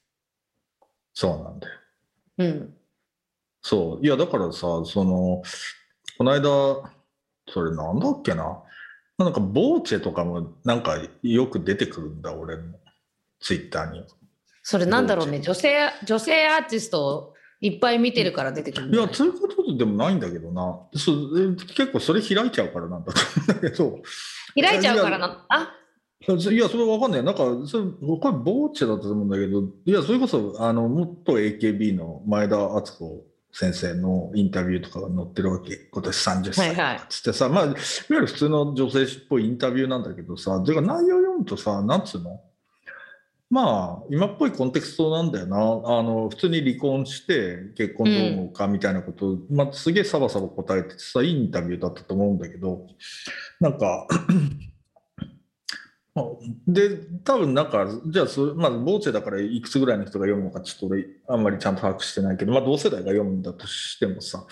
そうなんだよ。うん。そう。いやだからさそのこの間それなんだっけな？なんかボーチェとかもなんかよく出てくるんだ俺のツイッターに。それなんだろうね。女性女性アーティストをいっぱい見てるから出てくるいやそういうことでもないんだけどな。そ結構それ開いちゃうからなんだと思うんだけど。開いちゃうからなあいや、それわかんない。なんか、それ、これ、ボーチェだったと思うんだけど、いや、それこそ、あの、元 AKB の前田敦子先生のインタビューとかが載ってるわけ。今年30歳とかつってさ、はいはい、まあ、いわゆる普通の女性っぽいインタビューなんだけどさ、てか内容読むとさ、なんつうの？まあ、今っぽいコンテクストなんだよな。あの、普通に離婚して結婚どう思うかみたいなことを、うん、まあ、すげえサバサバ答えててさ、いいインタビューだったと思うんだけど、なんかで、多分なんか、じゃあそ、まあ、ボーチェだからいくつぐらいの人が読むのか、ちょっと俺、あんまりちゃんと把握してないけど、まあ、同世代が読むんだとしてもさ、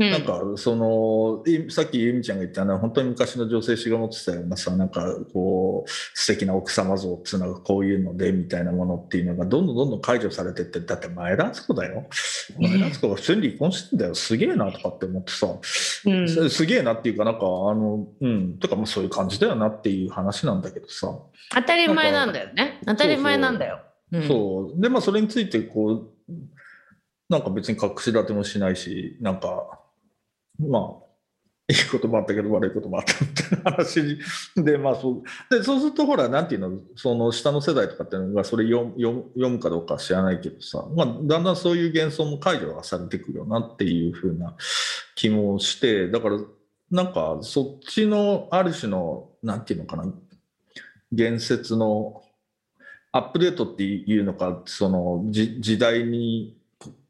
うん、なんか、その、さっき由美ちゃんが言ったのは、本当に昔の女性誌が持ってたようなさ、なんか、こう、素敵な奥様像っていうのがこういうので、みたいなものっていうのが、どんどんどんどん解除されてって、だって前田敦子だよ。前田敦子が普通に離婚してんだよ。すげえなとかって思ってさ、うん、すげえなっていうか、なんか、あの、うん、とか、まあ、そういう感じだよなっていう話なんだけどさ、さ。当たり前なんだよね。当たり前なんだよ。そうでまあそれについてこうなんか別に隠し立てもしないしなんかまあいいこともあったけど悪いこともあったみたいな話。でまあそう。でそうするとほらなんていうの？その下の世代とかっていうのがそれ読読むかどうか知らないけどさ、まあ、だんだんそういう幻想も解除がされてくるよなっていうふうな気もしてだからなんかそっちのある種のなんていうのかな言説のアップデートっていうのかその時代に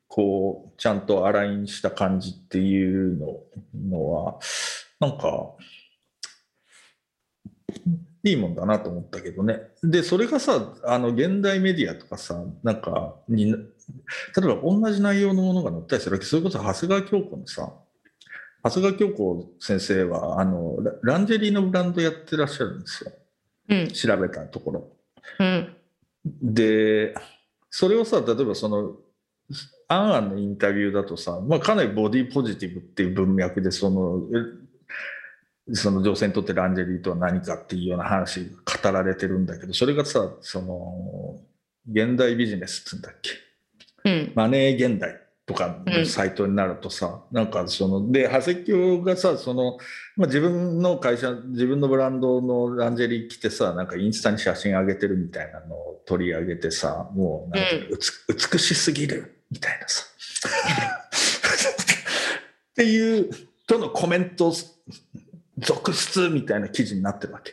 こうちゃんとアラインした感じっていうののはなんかいいもんだなと思ったけどねでそれがさあの現代メディアとかさなんかに例えば同じ内容のものが載ったりするわけそれこそ長谷川京子のさ長谷川京子先生はあのランジェリーのブランドやってらっしゃるんですよ。調べたところ。うん、でそれをさ例えばそのアンアンのインタビューだとさ、まあ、かなりボディポジティブっていう文脈でそのその女性にとってランジェリーとは何かっていうような話が語られてるんだけどそれがさその現代ビジネスって言うんだっけ、うん、マネー現代とかのサイトになるとさ、うん、なんかそので長谷京がさその、まあ、自分の会社自分のブランドのランジェリー着てさなんかインスタに写真上げてるみたいなのを取り上げてさもうなんか、うん、美しすぎるみたいなさっていうとのコメント続出みたいな記事になってるわけ。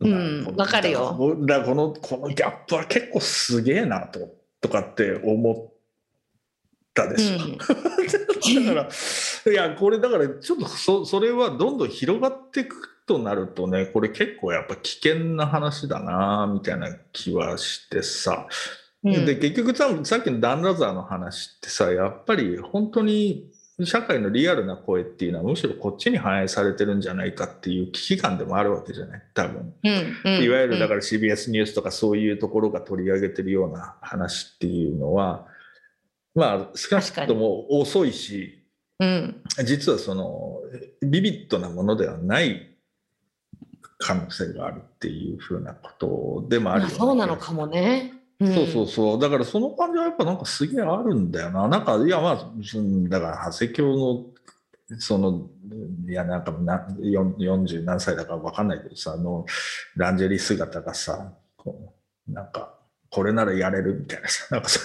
うん、わかるよ。だからこのこのギャップは結構すげえなととかって思ったでしょ。うん、だからいやこれだからちょっとそそれはどんどん広がっていくとなるとねこれ結構やっぱ危険な話だなみたいな気はしてさ。うん、で結局さっきのダン・ラザーの話ってさやっぱり本当に社会のリアルな声っていうのはむしろこっちに反映されてるんじゃないかっていう危機感でもあるわけじゃない？多分、うんうん、いわゆるだから CBS ニュースとかそういうところが取り上げてるような話っていうのはまあ少なくとも遅いし、うん、実はそのビビッドなものではない可能性があるっていうふうなことでもある、ね、そうなのかもね。そうそうそう。だからその感じはやっぱなんかすげえあるんだよな。なんか、いやまあ、だから長谷京の、その、いやなんかな40何歳だか分かんないけどさ、あの、ランジェリー姿がさ、こうなんか、これならやれるみたいなさ、なんかそ、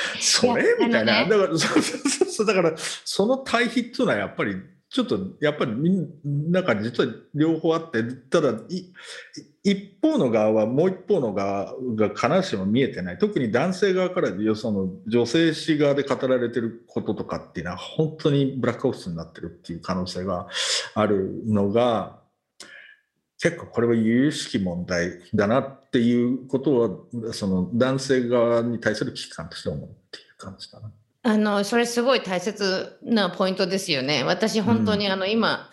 それ？みたいな。だから、そうそうそう、だから、その対比っていうのはやっぱりちょっとやっぱりみんなか実は両方あってただ一方の側はもう一方の側が必ずしも見えてない。特に男性側からその女性誌側で語られてることとかっていうのは本当にブラックオフィスになってるっていう可能性があるのが結構これは有々しき問題だなっていうことはその男性側に対する危機感として思うっていう感じだな。あのそれすごい大切なポイントですよね。私本当にあの今、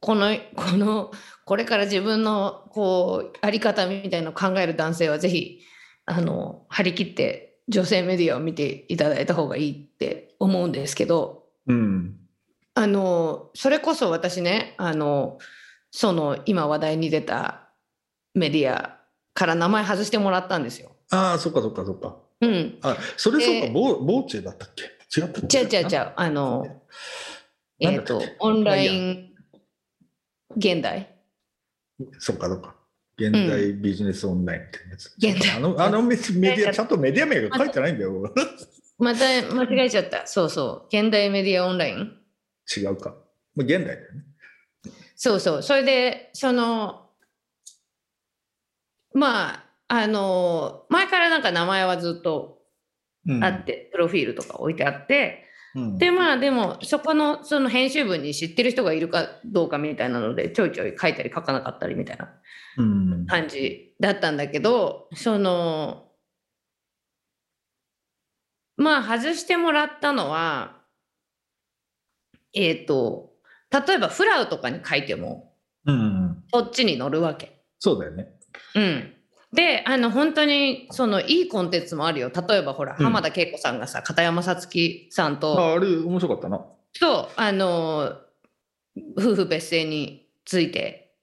このこのこれから自分のこうあり方みたいのを考える男性はぜひあの張り切って女性メディアを見ていただいた方がいいって思うんですけど、うん、あのそれこそ私ねあのその今話題に出たメディアから名前外してもらったんですよ。ああそっかそっかそっか。うん。あ、それそうか、ボーボーチェだったっけ？違ったっけ違う違う違う。あの、えっ、ー、と、オンライン現代。そっかそっか。現代ビジネスオンラインってやつ。現代あのあのメディア、ちゃんとメディア名が書いてないんだよ。また間違えちゃった。そうそう。現代メディアオンライン。違うか。まあ、現代だよね。そうそう。それで、その、まあ、あの前からなんか名前はずっとあって、うん、プロフィールとか置いてあって、うん、でまあでもそこのその編集部に知ってる人がいるかどうかみたいなのでちょいちょい書いたり書かなかったりみたいな感じだったんだけど、そのまあ外してもらったのはえっ、ー、と例えばフラウとかに書いても、うん、そっちに乗るわけ。そうだよね。うん。であの本当にそのいいコンテンツもあるよ。例えばほら、うん、浜田恵子さんがさ片山さつきさんとああれ面白かったな。そうあの夫婦別姓について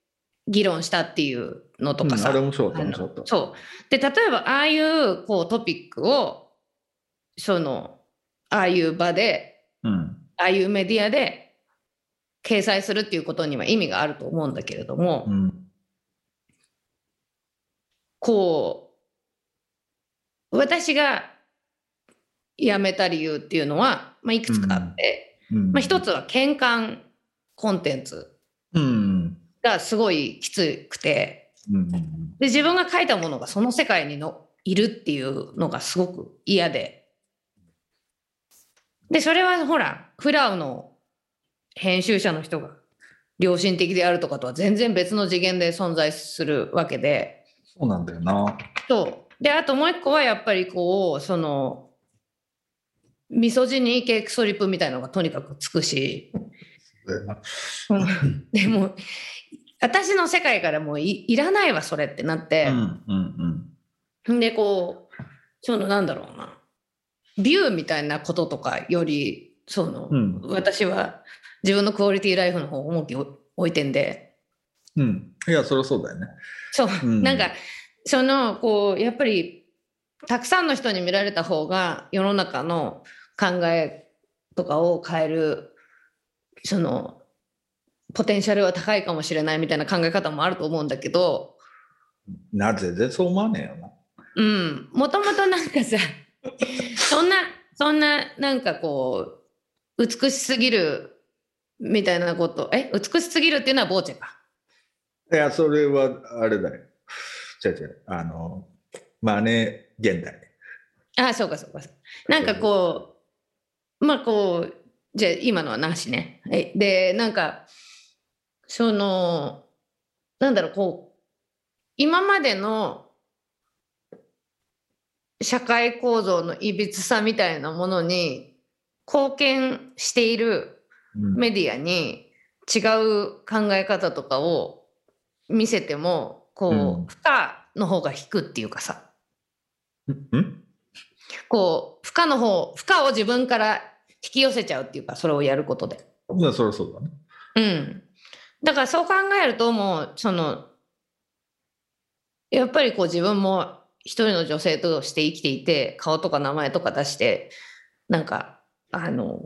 議論したっていうのとかさ、うん、あれ面白かった面白かった。そう。で例えばああいうこうトピックをそのああいう場で、うん、ああいうメディアで掲載するっていうことには意味があると思うんだけれども、うんこう私が辞めた理由っていうのは、まあ、いくつかあって、うん、まあ、一つは喧嘩コンテンツがすごいきつくて、うん、で自分が書いたものがその世界にのいるっていうのがすごく嫌で。でそれはほらフラウの編集者の人が良心的であるとかとは全然別の次元で存在するわけで。そうなんだよな。そう。で、あともう一個はやっぱりこう、その、ミソジニー系クソリプみたいのがとにかくつくし。でも、私の世界からもういいらないわ、それってなって。うんうんうん、で、こう、そのなんだろうな。ビューみたいなこととかより、その、うん、私は自分のクオリティライフの方を重きを置いてんで。うん。いや、そりゃそうだよね。そう、うん、なんかそのこうやっぱりたくさんの人に見られた方が世の中の考えとかを変えるそのポテンシャルは高いかもしれないみたいな考え方もあると思うんだけどな全然そう思わねえよな。うんもともとなんかさそんなそんななんかこう美しすぎるみたいなことえ美しすぎるっていうのはボーチェか。いや、それはあれだよ。違う違う。あの、マネ現代。ああそうかそうか。なんかこうまあこうじゃあ今のはなしね。はいでなんかそのなんだろうこう今までの社会構造のいびつさみたいなものに貢献しているうんメディアに違う考え方とかを見せてもこう、うん。負荷の方が引くっていうかさ。ん？こう負荷の方負荷を自分から引き寄せちゃうっていうかそれをやることで。いや、そりゃそうだね。うん、だからそう考えるともうそのやっぱりこう自分も一人の女性として生きていて顔とか名前とか出してなんかあの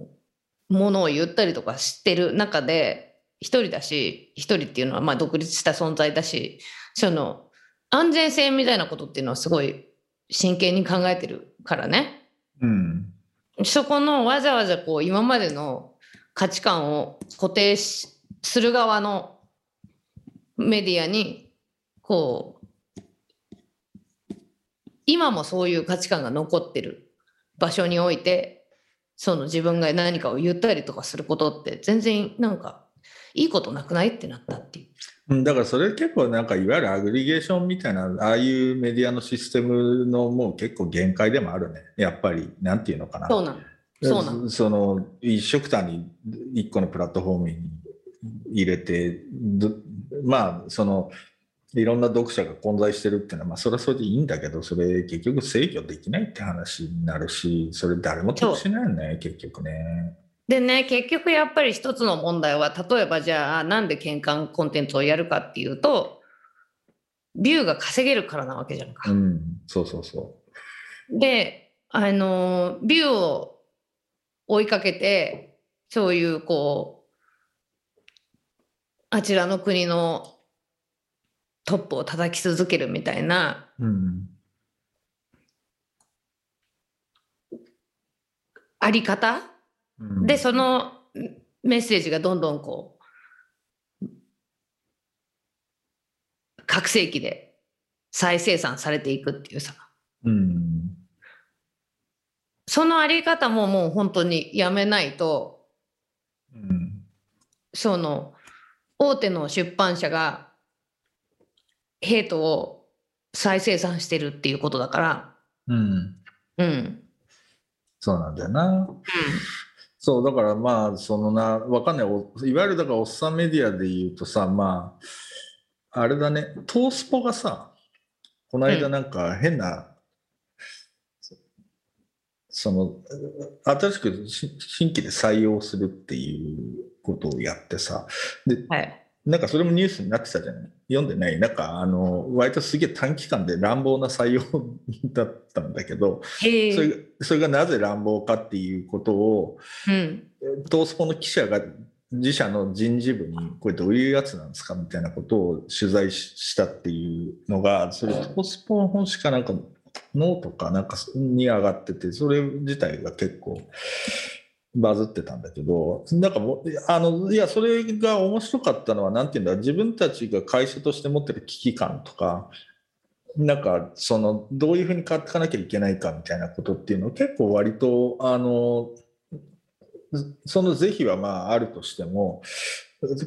ものを言ったりとかしてる中で一人だし一人っていうのはまあ独立した存在だしその安全性みたいなことっていうのはすごい真剣に考えてるからね。うん。そこのわざわざこう今までの価値観を固定しする側のメディアにこう今もそういう価値観が残ってる場所においてその自分が何かを言ったりとかすることって全然なんかいいことなくないってなったっていう。うんだからそれ結構なんかいわゆるアグリゲーションみたいなああいうメディアのシステムのもう結構限界でもあるねやっぱりなんていうのかなそうなの。そうなの。その一色単に一個のプラットフォームに入れてどまあそのいろんな読者が混在してるっていうのはまあそれはそれでいいんだけどそれ結局制御できないって話になるしそれ誰も得しないよね結局ね。でね結局やっぱり一つの問題は例えばじゃあなんで喧嘩コンテンツをやるかっていうとビューが稼げるからなわけじゃんか。うんそうそうそであのビューを追いかけてそういうこうあちらの国のトップを叩き続けるみたいな。う。うんあり方？うん。でそのメッセージがどんどんこう拡声器で再生産されていくっていうさ。うん。そのあり方ももう本当にやめないとうん。その大手の出版社がヘイトを再生産してるっていうことだから。うん。うん。そうなんだよな。そう、だからまあ、そのな、わかんない、おいわゆるだからおっさんメディアで言うとさ、まあ、あれだね、トースポがさ、この間なんか変な、その、新しくし新規で採用するっていうことをやってさ、で、はいなんかそれもニュースになってたじゃない？読んでない。なんかあの割とすげえ短期間で乱暴な採用だったんだけどそれがそれがなぜ乱暴かっていうことをうん。トースポの記者が自社の人事部にこれどういうやつなんですかみたいなことを取材ししたっていうのがそれ東スポの本しかなんかノートかなんかに上がっててそれ自体が結構バズってたんだけどなんかもうあのいやそれが面白かったのは何て言うんだ自分たちが会社として持ってる危機感とかなんかそのどういうふうに変わっていかなきゃいけないかみたいなことっていうのを結構割とあのその是非はまああるとしても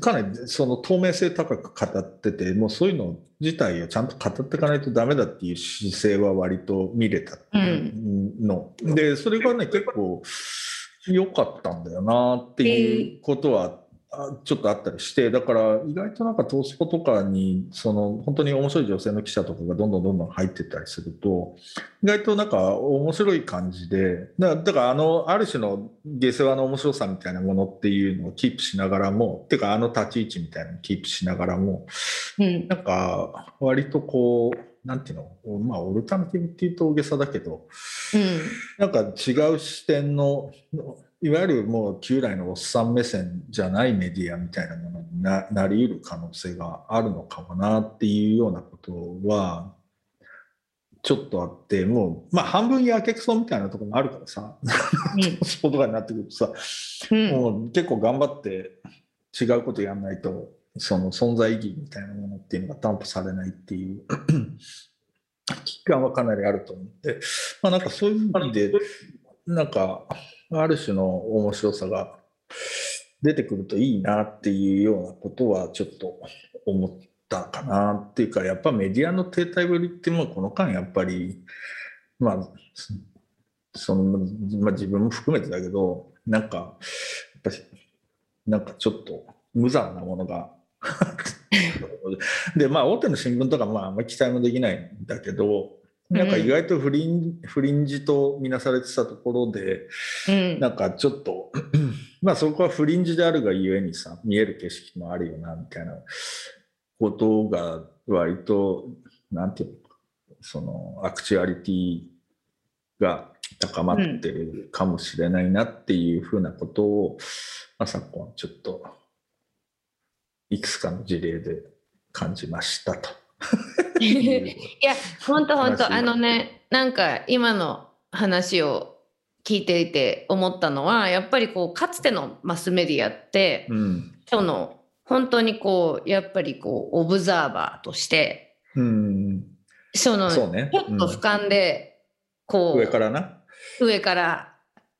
かなりその透明性高く語っててもうそういうの自体をちゃんと語っていかないとダメだっていう姿勢は割と見れたの、でそれがね結構良かったんだよなっていうことはあちょっとあったりしてだから意外となんかトースポとかにその本当に面白い女性の記者とかがどんどんどんどん入ってったりすると意外となんか面白い感じでだだからあのある種の下世話の面白さみたいなものっていうのをキープしながらもってかあの立ち位置みたいなのをキープしながらもうん。なんか割とこうなんていうの？まあオルタナティブっていうと大げさだけど。うん。なんか違う視点のいわゆるもう旧来のおっさん目線じゃないメディアみたいなものにななり得る可能性があるのかもなっていうようなことはちょっとあってもうまあ半分やけくそみたいなところもあるからさ。スポーツとかになってくるとさ。うん。もう結構頑張って違うことやんないとその存在意義みたいなものっていうのが担保されないっていう 危機感はかなりあると思って、まあ、なんかそういう意味でなんかある種の面白さが出てくるといいなっていうようなことはちょっと思ったかなっていうかやっぱメディアの停滞ぶりってもうこの間やっぱりまあそのまあ、自分も含めてだけどなんかやっぱりなんかちょっと無残なものが でまあ大手の新聞とかまああんまり期待もできないんだけどなんか意外とフリン,、フリンジと見なされてたところでうん。なんかちょっと まあそこはフリンジであるがゆえにさ見える景色もあるよなみたいなことが割となんていうのそのアクチュアリティが高まってるかもしれないなっていうふうなことを、まあ、昨今ちょっといくつかの事例で感じましたと。いや本当本話当あのねなんか今の話を聞いていて思ったのはやっぱりこうかつてのマスメディアって、うん。その本当にこうやっぱりこうオブザーバーとしてうん、そのそうね。ちょっと俯瞰でこう、上からな？上から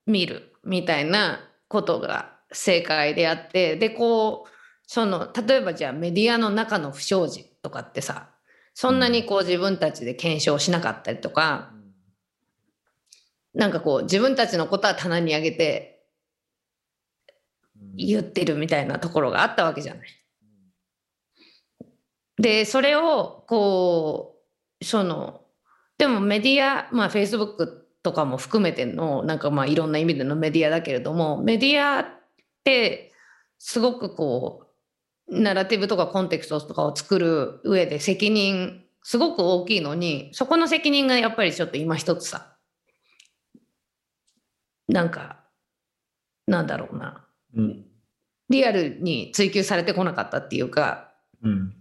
見るみたいなことが正解であってでこうその例えばじゃあメディアの中の不祥事とかってさそんなにこう自分たちで検証しなかったりとか、なんかこう自分たちのことは棚に上げて言ってるみたいなところがあったわけじゃない。でそれをこうそのでもメディアまあフェイスブックとかも含めてのなんかまあいろんな意味でのメディアだけれどもメディアってすごくこうナラティブとかコンテクストとかを作る上で責任すごく大きいのにそこの責任がやっぱりちょっと今一つさ。なんかなんだろうな。うん。リアルに追求されてこなかったっていうか。うん、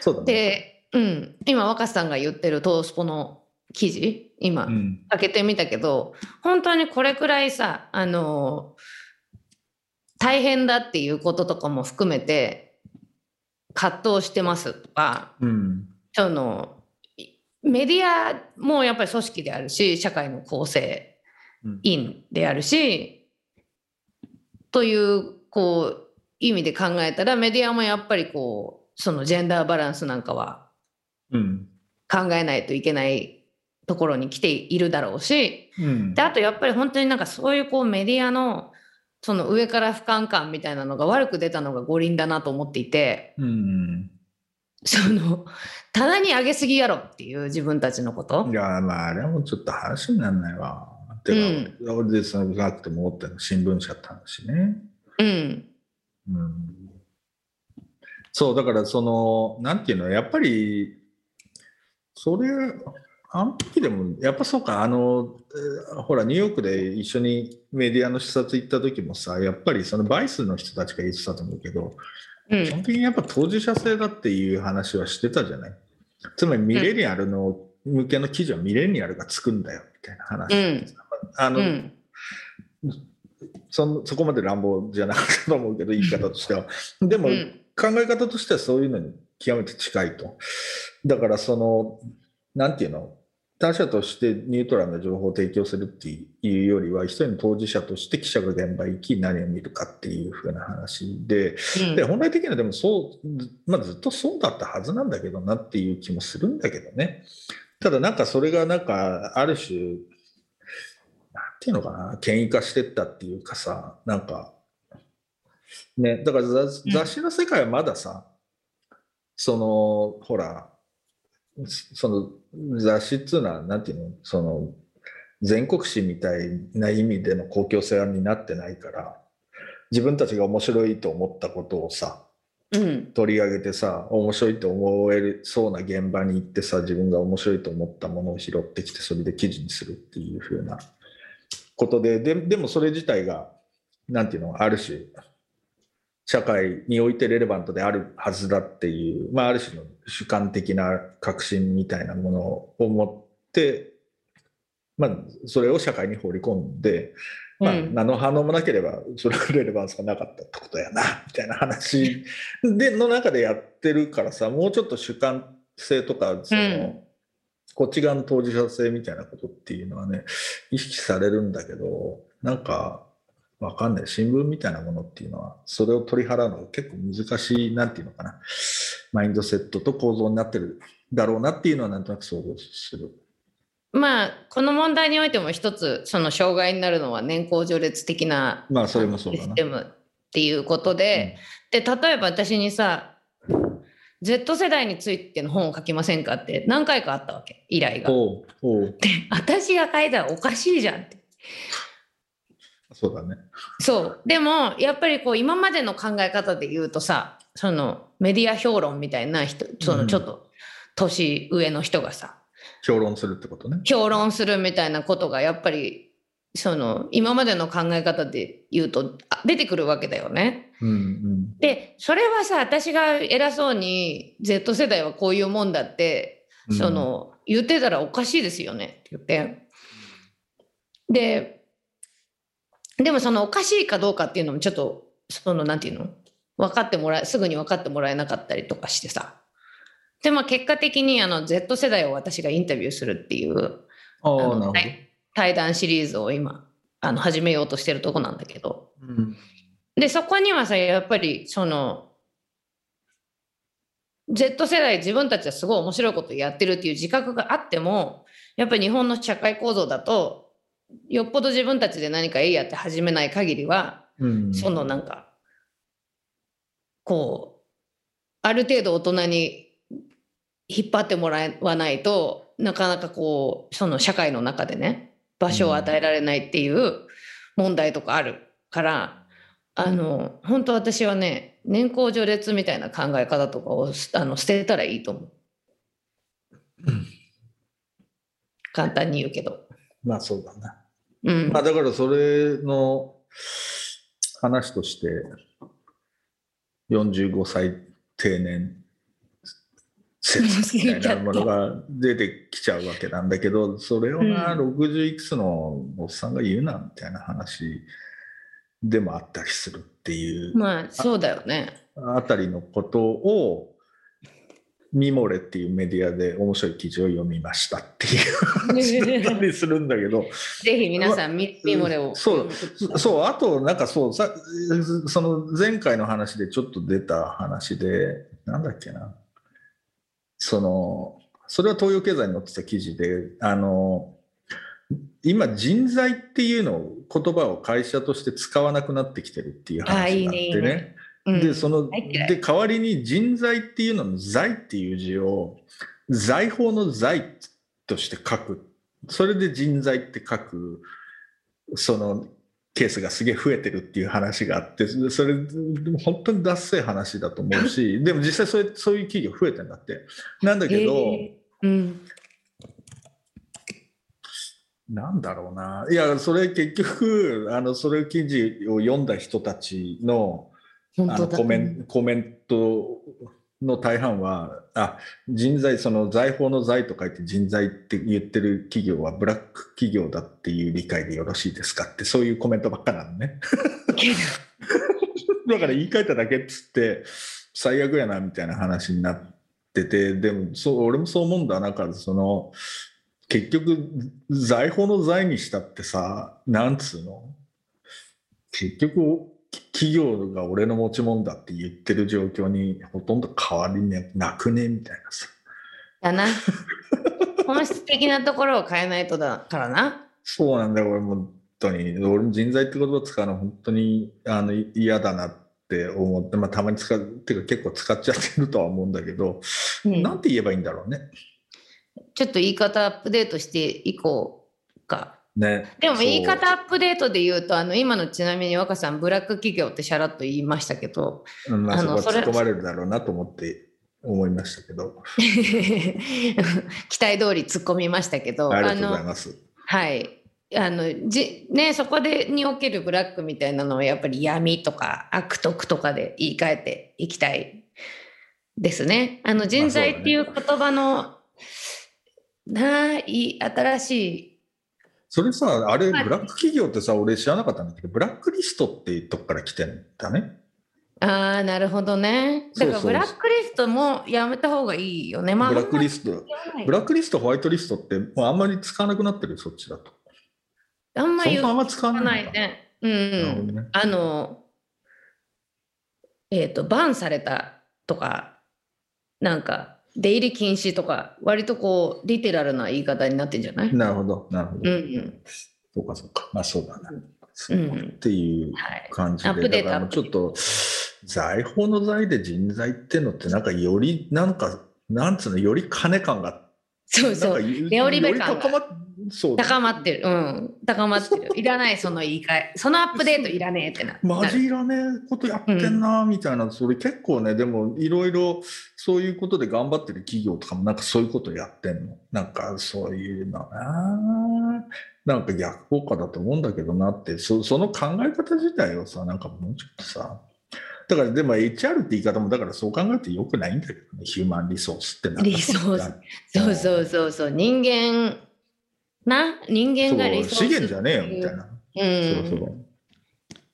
そうだね。で、うん、今若狭さんが言ってるトースポの記事今うん。開けてみたけど本当にこれくらいさあの大変だっていうこととかも含めて葛藤してます。とかうん。そのいメディアもやっぱり組織であるし社会の構成うん。員であるしというこう意味で考えたらメディアもやっぱりこうそのジェンダーバランスなんかはうん。考えないといけないところに来ているだろうしうん。であとやっぱり本当になんかそういうこうメディアのその上から俯瞰感みたいなのが悪く出たのが五輪だなと思っていてうんその棚に上げすぎやろっていう自分たちのことい。やまああれはもうちょっと話にならないわ。てか、俺でそのなくても思ったの新聞社って話ね。うんうん、そうだからそのなんていうのやっぱりそれあの時でもやっぱそうか。あの、えーほらニューヨークで一緒にメディアの視察行った時もさやっぱりそのバイスの人たちが言ってたと思うけどうん。基本的にやっぱ当事者性だっていう話はしてたじゃない？つまりミレニアルの向けの記事はミレニアルがつくんだよみたいな話、うん。あの、うん。そんそこまで乱暴じゃなかったと思うけど言い方としては。でも、うん。考え方としてはそういうのに極めて近いと。だからそのなんていうの？他者としてニュートラルな情報を提供するっていうよりは一人の当事者として記者が現場に行き何を見るかっていう風な話でで本来的にはでもそう、まあ、ずっとそうだったはずなんだけどなっていう気もするんだけどね。ただなんかそれがなんかある種なんていうのかな権威化してったっていうかさなんかね、だから雑雑誌の世界はまださ、その、ほら、その雑誌っていうのは、なんていうの、その、全国紙みたいな意味での公共性になってないから、自分たちが面白いと思ったことをさ、うん。取り上げてさ、面白いと思えるそうな現場に行ってさ、自分が面白いと思ったものを拾ってきて、それで記事にするっていう風なことで、ででもそれ自体が、なんていうの、ある種、社会においてレレバントであるはずだっていう、まあ、ある種の主観的な確信みたいなものを持って、まあ、それを社会に放り込んで、まあ、うん。何の反応もなければ、それはレレバンスがなかったってことやな、みたいな話で、の中でやってるからさ、もうちょっと主観性とか、その、うん。こっち側の当事者性みたいなことっていうのはね、意識されるんだけど、なんか、わかんない。新聞みたいなものっていうのは、それを取り払うのが結構難しい、なんていうのかな、マインドセットと構造になってるだろうなっていうのはなんとなく想像する。まあこの問題においても一つその障害になるのは年功序列的なまあ、それもそうシだな。ステムっていうことで、で例えば私にさ Z 世代についての本を書きませんかって何回かあったわけ依頼が。おうおう私が書いたらおかしいじゃんって。そうだね。そうでもやっぱりこう今までの考え方で言うとさそのメディア評論みたいな人そのちょっと年上の人がさ、評論するってことね。評論するみたいなことがやっぱりその今までの考え方で言うとあ出てくるわけだよね。うんうん。でそれはさ私が偉そうに Z 世代はこういうもんだってうんその言ってたらおかしいですよねって言ってででもそのおかしいかどうかっていうのもちょっとそのなんていうの？分かってもらえすぐに分かってもらえなかったりとかしてさ。でまあ結果的にあの Z 世代を私がインタビューするっていう対談シリーズを今あの始めようとしてるとこなんだけど。うん。でそこにはさやっぱりその Z 世代自分たちはすごい面白いことやってるっていう自覚があってもやっぱり日本の社会構造だとよっぽど自分たちで何かいいやって始めない限りは、うんそのなんかこうある程度大人に引っ張ってもらわないとなかなかこうその社会の中でね場所を与えられないっていう問題とかあるから、あの本当私はね年功序列みたいな考え方とかをあの捨てたらいいと思う。簡単に言うけど。まあそうだな。うんまあだからそれの話として45歳定年 説みたいなものが出てきちゃうわけなんだけどそれをな、う60いくつのおっさんが言うなみたいな話でもあったりするっていうまあそうだよね。あたりのことをミモレっていうメディアで面白い記事を読みましたっていう話だったりするんだけど。ぜひ皆さんミミモレをそう。そうあとなんかそうさその前回の話でちょっと出た話でなんだっけな。そのそれは東洋経済に載ってた記事であの今人材っていうのを言葉を会社として使わなくなってきてるっていう話があってあいいねでそので代わりに人材っていうのの財っていう字を財宝の財として書く。それで人材って書く。そのケースがすげえ増えてるっていう話があってそれでも本当に脱せ話だと思うし でも実際そういうそういう企業増えてんだって。なんだけど、えー。うん。なんだろうな。いやそれ結局あのそれ記事を読んだ人たちのあのコメンコメントの大半はあ人材その財宝の財と書いて人材って言ってる企業はブラック企業だっていう理解でよろしいですかってそういうコメントばっかなのね。だから言い換えただけっつって最悪やなみたいな話になっててでもそう俺もそう思うんだなんかその結局財宝の財にしたってさなんつうの？結局企業が俺の持ち物だって言ってる状況にほとんど変わりねなくね？みたいなさ。だな。本質的なところを変えないとだからな。そうなんだよ俺も本当に。俺も人材って言葉使うの本当にあの嫌だなっって思って、まあ、たまに使うっていうか結構使っちゃってるとは思うんだけど、うん。なんて言えばいいんだろうね。ちょっと言い方アップデートしていこうか。ね。でも言い方アップデートで言うとあの今のちなみに若さんブラック企業ってしゃらっと言いましたけどうんまあ、あのそこは突っ込まれるだろうなと思って思いましたけど、期待通り突っ込みましたけどありがとうございのます。はい。あのじねそこでにおけるブラックみたいなのはやっぱり闇とか悪徳とかで言い換えていきたいですね。あの人材っていう言葉の、ない新しいそれさ、あれ、はいブラック企業ってさ、俺知らなかったんだけど、ブラックリストっていうとこから来てんだね。ああなるほどね。だからブラックリストもやめた方がいいよね。まあ、ブラックリスト。ブラックリスト、ホワイトリストって、もうあんまり使わなくなってる、そっちだと。あんま言わそもそもあんま使わなないね。うん。どね。あの、えっ、と、バンされたとか、なんか、出入り禁止とか、割とこう、リテラルな言い方になってんじゃない？なるほど、なるほど。うんうん。そうか、そうか。まあ、そうだな。うんっていうはい。感じで、アップデートちょっと、財宝の財で人材ってのって、なんかより、なんか、なんつうの、より金感が、そうそう。うレオリベ感が高まっそう高まってる。うん。高まってる。いらない、その言い換え。そのアップデートいらねえってな。マジいらねえことやってんなみたいな、それ結構ねでもいろいろそういうことで頑張ってる企業とかもなんかそういうことやってんのなんかそういうのななんか逆効果だと思うんだけどなってそその考え方自体をさなんかもうちょっとさだからでも HR って言い方もだからそう考えてよくないんだけどねヒューマンリソースってなリソースそうそうそうそう。人間、な？人間がリソース資源じゃねえよみたいな、うん。そうそう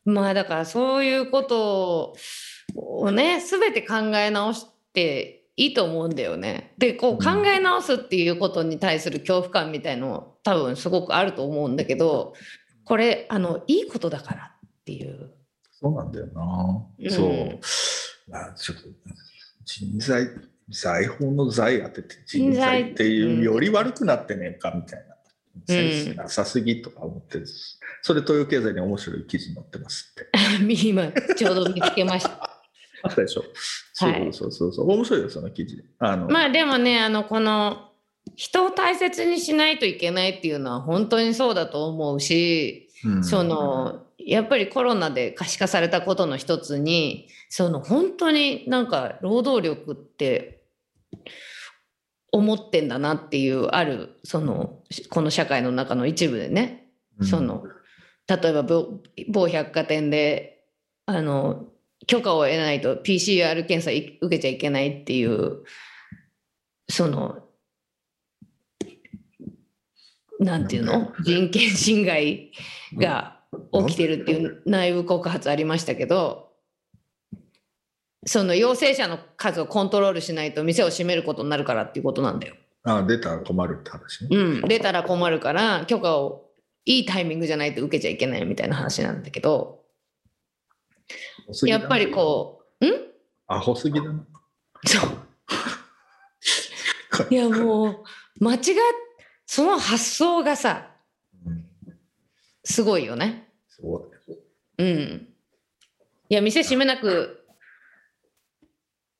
まあだからそういうことをね全て考え直していいと思うんだよね。でこう考え直すっていうことに対する恐怖感みたいの多分すごくあると思うんだけどこれあのいいことだからっていう。そうなんだよな。うんそう。まあ、ちょっと、人材、財宝の財当てて人人材材っていううんより悪くなってねえかみたいな。うんセンスなさすぎとか思ってる、それ東洋経済に面白い記事載ってますって。今ちょうど見つけました。あったでしょ。はいそうそうそうそう。面白いよ、その記事。あの、まあでもねあのこの人を大切にしないといけないっていうのは本当にそうだと思うし、うんそのやっぱりコロナで可視化されたことの一つにその本当になんか労働力って思ってんだなっていうあるそのこの社会の中の一部でね、うん。その例えば某某百貨店であの許可を得ないと PCR 検査い受けちゃいけないっていうそのなんていうの？人権侵害が起きてるっていう内部告発ありましたけどその陽性者の数をコントロールしないと店を閉めることになるからっていうことなんだよ。あ出たら困るって話ね。うん、出たら困るから許可をいいタイミングじゃないと受けちゃいけないみたいな話なんだけどやっぱりこう、んう。アホすぎだな。そう。いやもう間違っその発想がさうんすごいよね。そうだようん。いや店閉めなく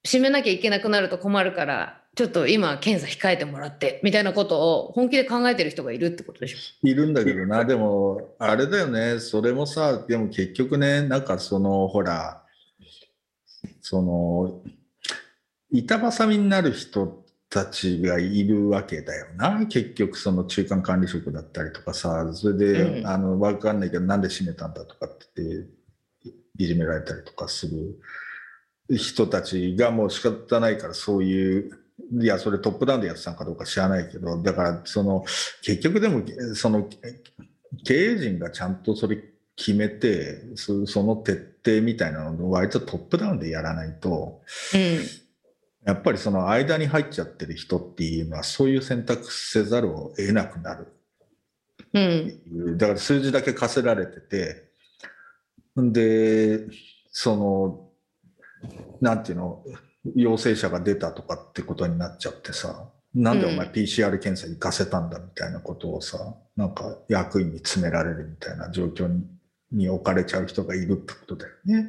閉めなきゃいけなくなると困るからちょっと今検査控えてもらってみたいなことを本気で考えてる人がいるってことでしょ。いるんだけどな、でも、あれだよね、それもさ、でも結局ね、なんかその、ほら、その、板挟みになる人たちがいるわけだよな、結局その中間管理職だったりとかさ、それで、うん。あの、わかんないけど、なんで閉めたんだとかっていじめられたりとかする。人たちがもう仕方ないからそういう、いや、それトップダウンでやってたのかどうか知らないけど、だから、その、結局でも、その、経営陣がちゃんとそれ決めて、そその徹底みたいなのを割とトップダウンでやらないと、うん。やっぱりその間に入っちゃってる人っていうのは、そういう選択せざるを得なくなる。うん。だから数字だけ課せられてて、んで、その、なんていうの、陽性者が出たとかってことになっちゃってさ、なんでお前うん PCR 検査行かせたんだみたいなことをさ、なんか役員に詰められるみたいな状況にに置かれちゃう人がいるってことだよね。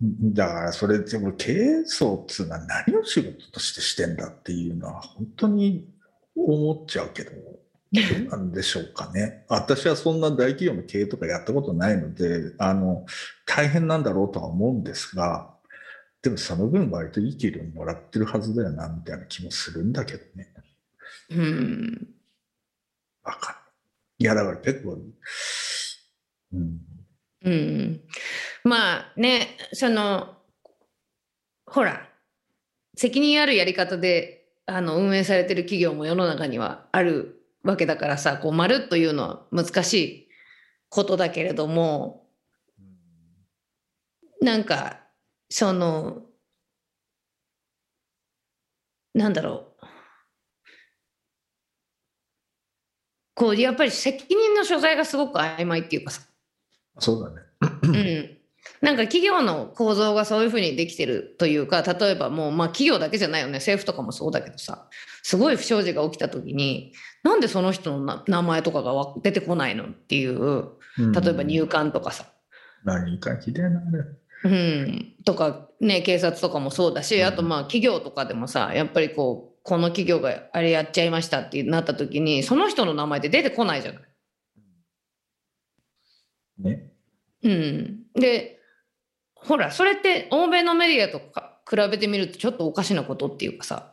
だからそれでも経営層っつうのは何を仕事としてしてんだっていうのは本当に思っちゃうけど、どうなんでしょうかね。私はそんな大企業の経営とかやったことないので、あの、大変なんだろうとは思うんですが、でもその分割といい給料もらってるはずだよな、みたいな気もするんだけどね。うん。わかんない。いや、だから結構、うん。うん。まあね、その、ほら、責任あるやり方であの運営されてる企業も世の中にはあるわけだからさ、こう、まるっというのは難しいことだけれども、なんか、その、なんだろう。こう、やっぱり責任の所在がすごく曖昧っていうかさ、そうだね。うん。なんか企業の構造がそういうふうにできてるというか、例えばもう、まあ企業だけじゃないよね、政府とかもそうだけどさ、すごい不祥事が起きた時に、なんでその人のな名前とかがわ出てこないのっていう、例えば入管とかさ、何かひでえな。うん、とかね警察とかもそうだし、あとまあ企業とかでもさやっぱりこうこの企業があれやっちゃいましたってなった時にその人の名前って出てこないじゃない。ね。うん、でほらそれって欧米のメディアとか比べてみるとちょっとおかしなことっていうかさ、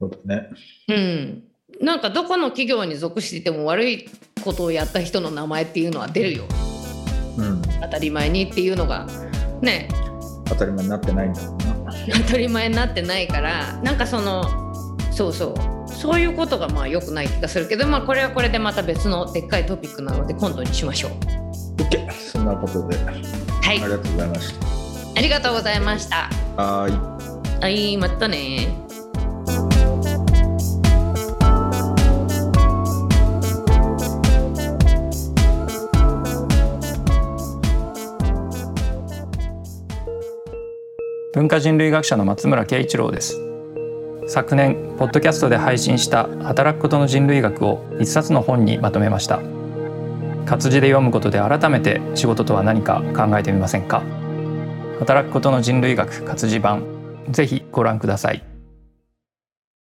そうだね。うん、なんかどこの企業に属していても悪いことをやった人の名前っていうのは出るよ。うん。当たり前にっていうのがね。当たり前になってないんだろうな。当たり前になってないからなんかそのそうそう。そういうことがまあ良くない気がするけどまあこれはこれでまた別のでっかいトピックなので今度にしましょう。OK。そんなことで、あはい。りがとうございましありがとうございましたた。はーい。はいまたね文化人類学者の松村慶一郎です昨年ポッドキャストで配信した働くことの人類学を一冊の本にまとめました活字で読むことで改めて仕事とは何か考えてみませんか？働くことの人類学活字版ぜひご覧ください。